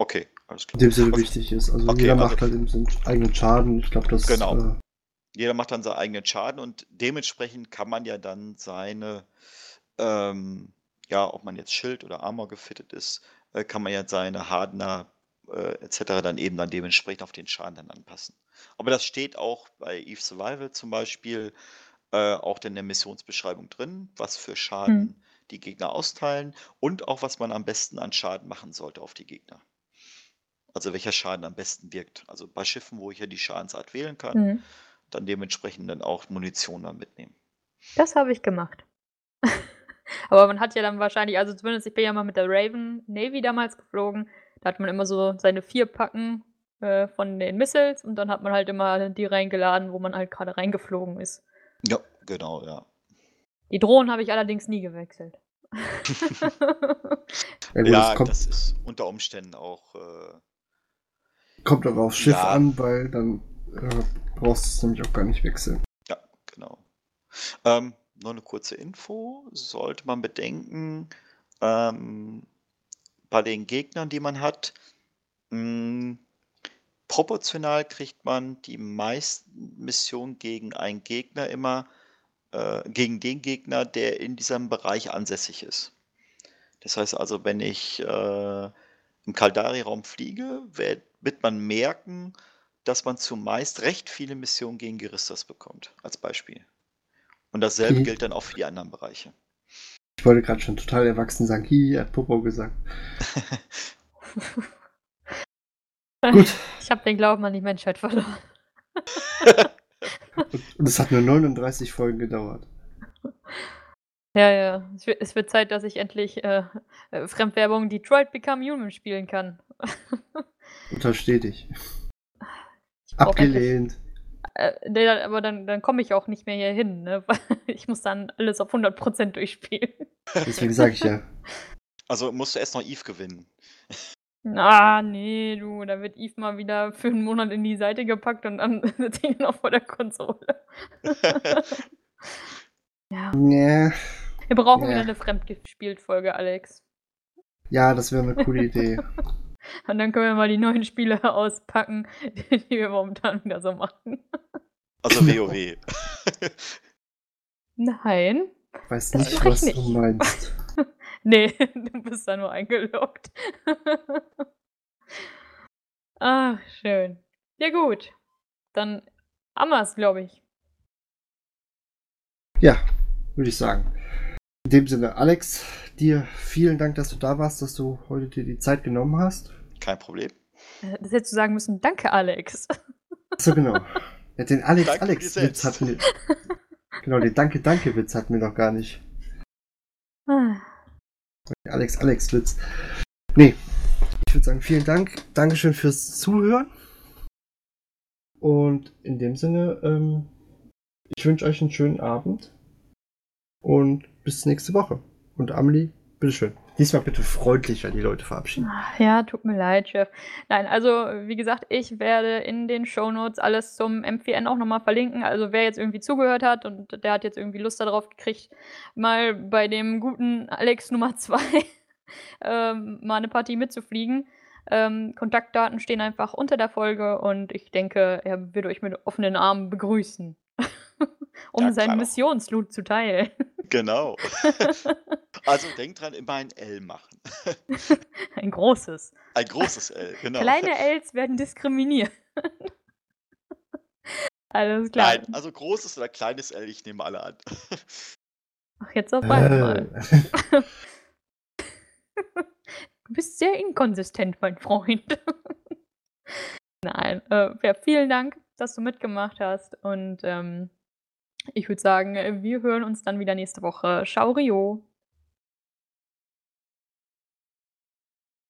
Okay, alles in klar. dem Sinne Also- wichtig ist. Also Okay, jeder also- macht halt im Sinn eigenen Schaden. Ich glaube, das Genau. äh, Jeder macht dann seinen eigenen Schaden und dementsprechend kann man ja dann seine, ähm, ja, ob man jetzt Schild oder Armor gefittet ist, äh, kann man ja seine Hardener äh, etc. dann eben dann dementsprechend auf den Schaden dann anpassen. Aber das steht auch bei Eve Survival zum Beispiel äh, auch in der Missionsbeschreibung drin, was für Schaden die Gegner austeilen und auch was man am besten an Schaden machen sollte auf die Gegner. Also welcher Schaden am besten wirkt. Also bei Schiffen, wo ich ja die Schadensart wählen kann, Mhm. dann dementsprechend dann auch Munition dann mitnehmen. Das habe ich gemacht. [LAUGHS] Aber man hat ja dann wahrscheinlich, also zumindest ich bin ja mal mit der Raven Navy damals geflogen. Da hat man immer so seine vier Packen äh, von den Missiles und dann hat man halt immer die reingeladen, wo man halt gerade reingeflogen ist. Ja, genau, ja. Die Drohnen habe ich allerdings nie gewechselt. [LAUGHS] ja, gut, ja, kommt, das ist unter Umständen auch. Äh, kommt auch aufs Schiff Ja. an, weil dann äh, brauchst du es nämlich auch gar nicht wechseln. ja, genau. Ähm, noch eine kurze Info. Sollte man bedenken, ähm, bei den Gegnern, die man hat, mh, proportional kriegt man die meisten Missionen gegen einen Gegner immer, äh, gegen den Gegner, der in diesem Bereich ansässig ist. Das heißt also, wenn ich äh, im Kaldari-Raum fliege, wird man merken, dass man zumeist recht viele Missionen gegen Geristas bekommt, als Beispiel. Und dasselbe Mhm. gilt dann auch für die anderen Bereiche. Ich wollte gerade schon total erwachsen sagen, hi, hat Popo gesagt. [LAUGHS] Gut. Ich habe den Glauben an die Menschheit verloren. [LAUGHS] Und, es hat nur 39 Folgen gedauert. Ja, ja. Es wird, Zeit, dass ich endlich äh, äh, Fremdwerbung Detroit Become Human spielen kann. [LAUGHS] Untersteh dich. Ich brauch endlich- Abgelehnt. Äh, nee, aber dann, dann komme ich auch nicht mehr hier hin, ne? [LAUGHS] Ich muss dann alles auf 100% durchspielen. Deswegen sage ich ja. Also musst du erst noch Eve gewinnen. Ah, nee, du, da wird Eve mal wieder für einen Monat in die Seite gepackt und dann [LAUGHS] sitze ich noch vor der Konsole. [LAUGHS] ja. Nee. Wir brauchen wieder eine Fremdgespielt-Folge, Alex. Ja, das wäre eine coole Idee. [LAUGHS] Und dann können wir mal die neuen Spiele auspacken, die wir momentan wieder so machen. Also Genau. WoW. Nein. Ich weiß Das nicht, mach ich was nicht. du meinst. [LAUGHS] Nee, [LAUGHS] du bist da nur eingeloggt. [LAUGHS] ah, schön. Ja, gut. Dann haben wir es, glaube ich. Ja, würde ich sagen. In dem Sinne, Alex, dir vielen Dank, dass du da warst, dass du heute dir die Zeit genommen hast. Kein Problem. Äh, Das hättest du sagen müssen, danke, Alex. So genau. Ja, den Alex Danke dir Alex Witz selbst. hatten wir. Genau, den Danke Danke Witz hatten wir noch gar nicht. Alex Alex Witz. Nee, ich würde sagen, vielen Dank. Dankeschön fürs Zuhören. Und in dem Sinne, ähm, ich wünsche euch einen schönen Abend. Und bis nächste Woche. Und Amelie, bitteschön. Diesmal bitte freundlicher die Leute verabschieden. Ja, tut mir leid, Chef. Nein, also wie gesagt, ich werde in den Shownotes alles zum MVN auch nochmal verlinken. Also wer jetzt irgendwie zugehört hat und der hat jetzt irgendwie Lust darauf gekriegt, mal bei dem guten Alex Nummer [LAUGHS] 2 ähm, mal eine Partie mitzufliegen. Ähm, Kontaktdaten stehen einfach unter der Folge und ich denke, er wird euch mit offenen Armen begrüßen. Um Ja, sein klar doch. Missionsloot zu teilen. [LAUGHS] Genau. [LAUGHS] also denkt dran, immer ein L machen. [LAUGHS] Ein großes. Ein großes L, genau. Kleine Ls werden diskriminiert. Alles klar. Nein, also großes oder kleines L, ich nehme alle an. Ach, jetzt auf einmal. Äh, Du bist sehr inkonsistent, mein Freund. Nein, äh, ja, vielen Dank, dass du mitgemacht hast. Und ähm, ich würde sagen, wir hören uns dann wieder nächste Woche. Ciao, Rio.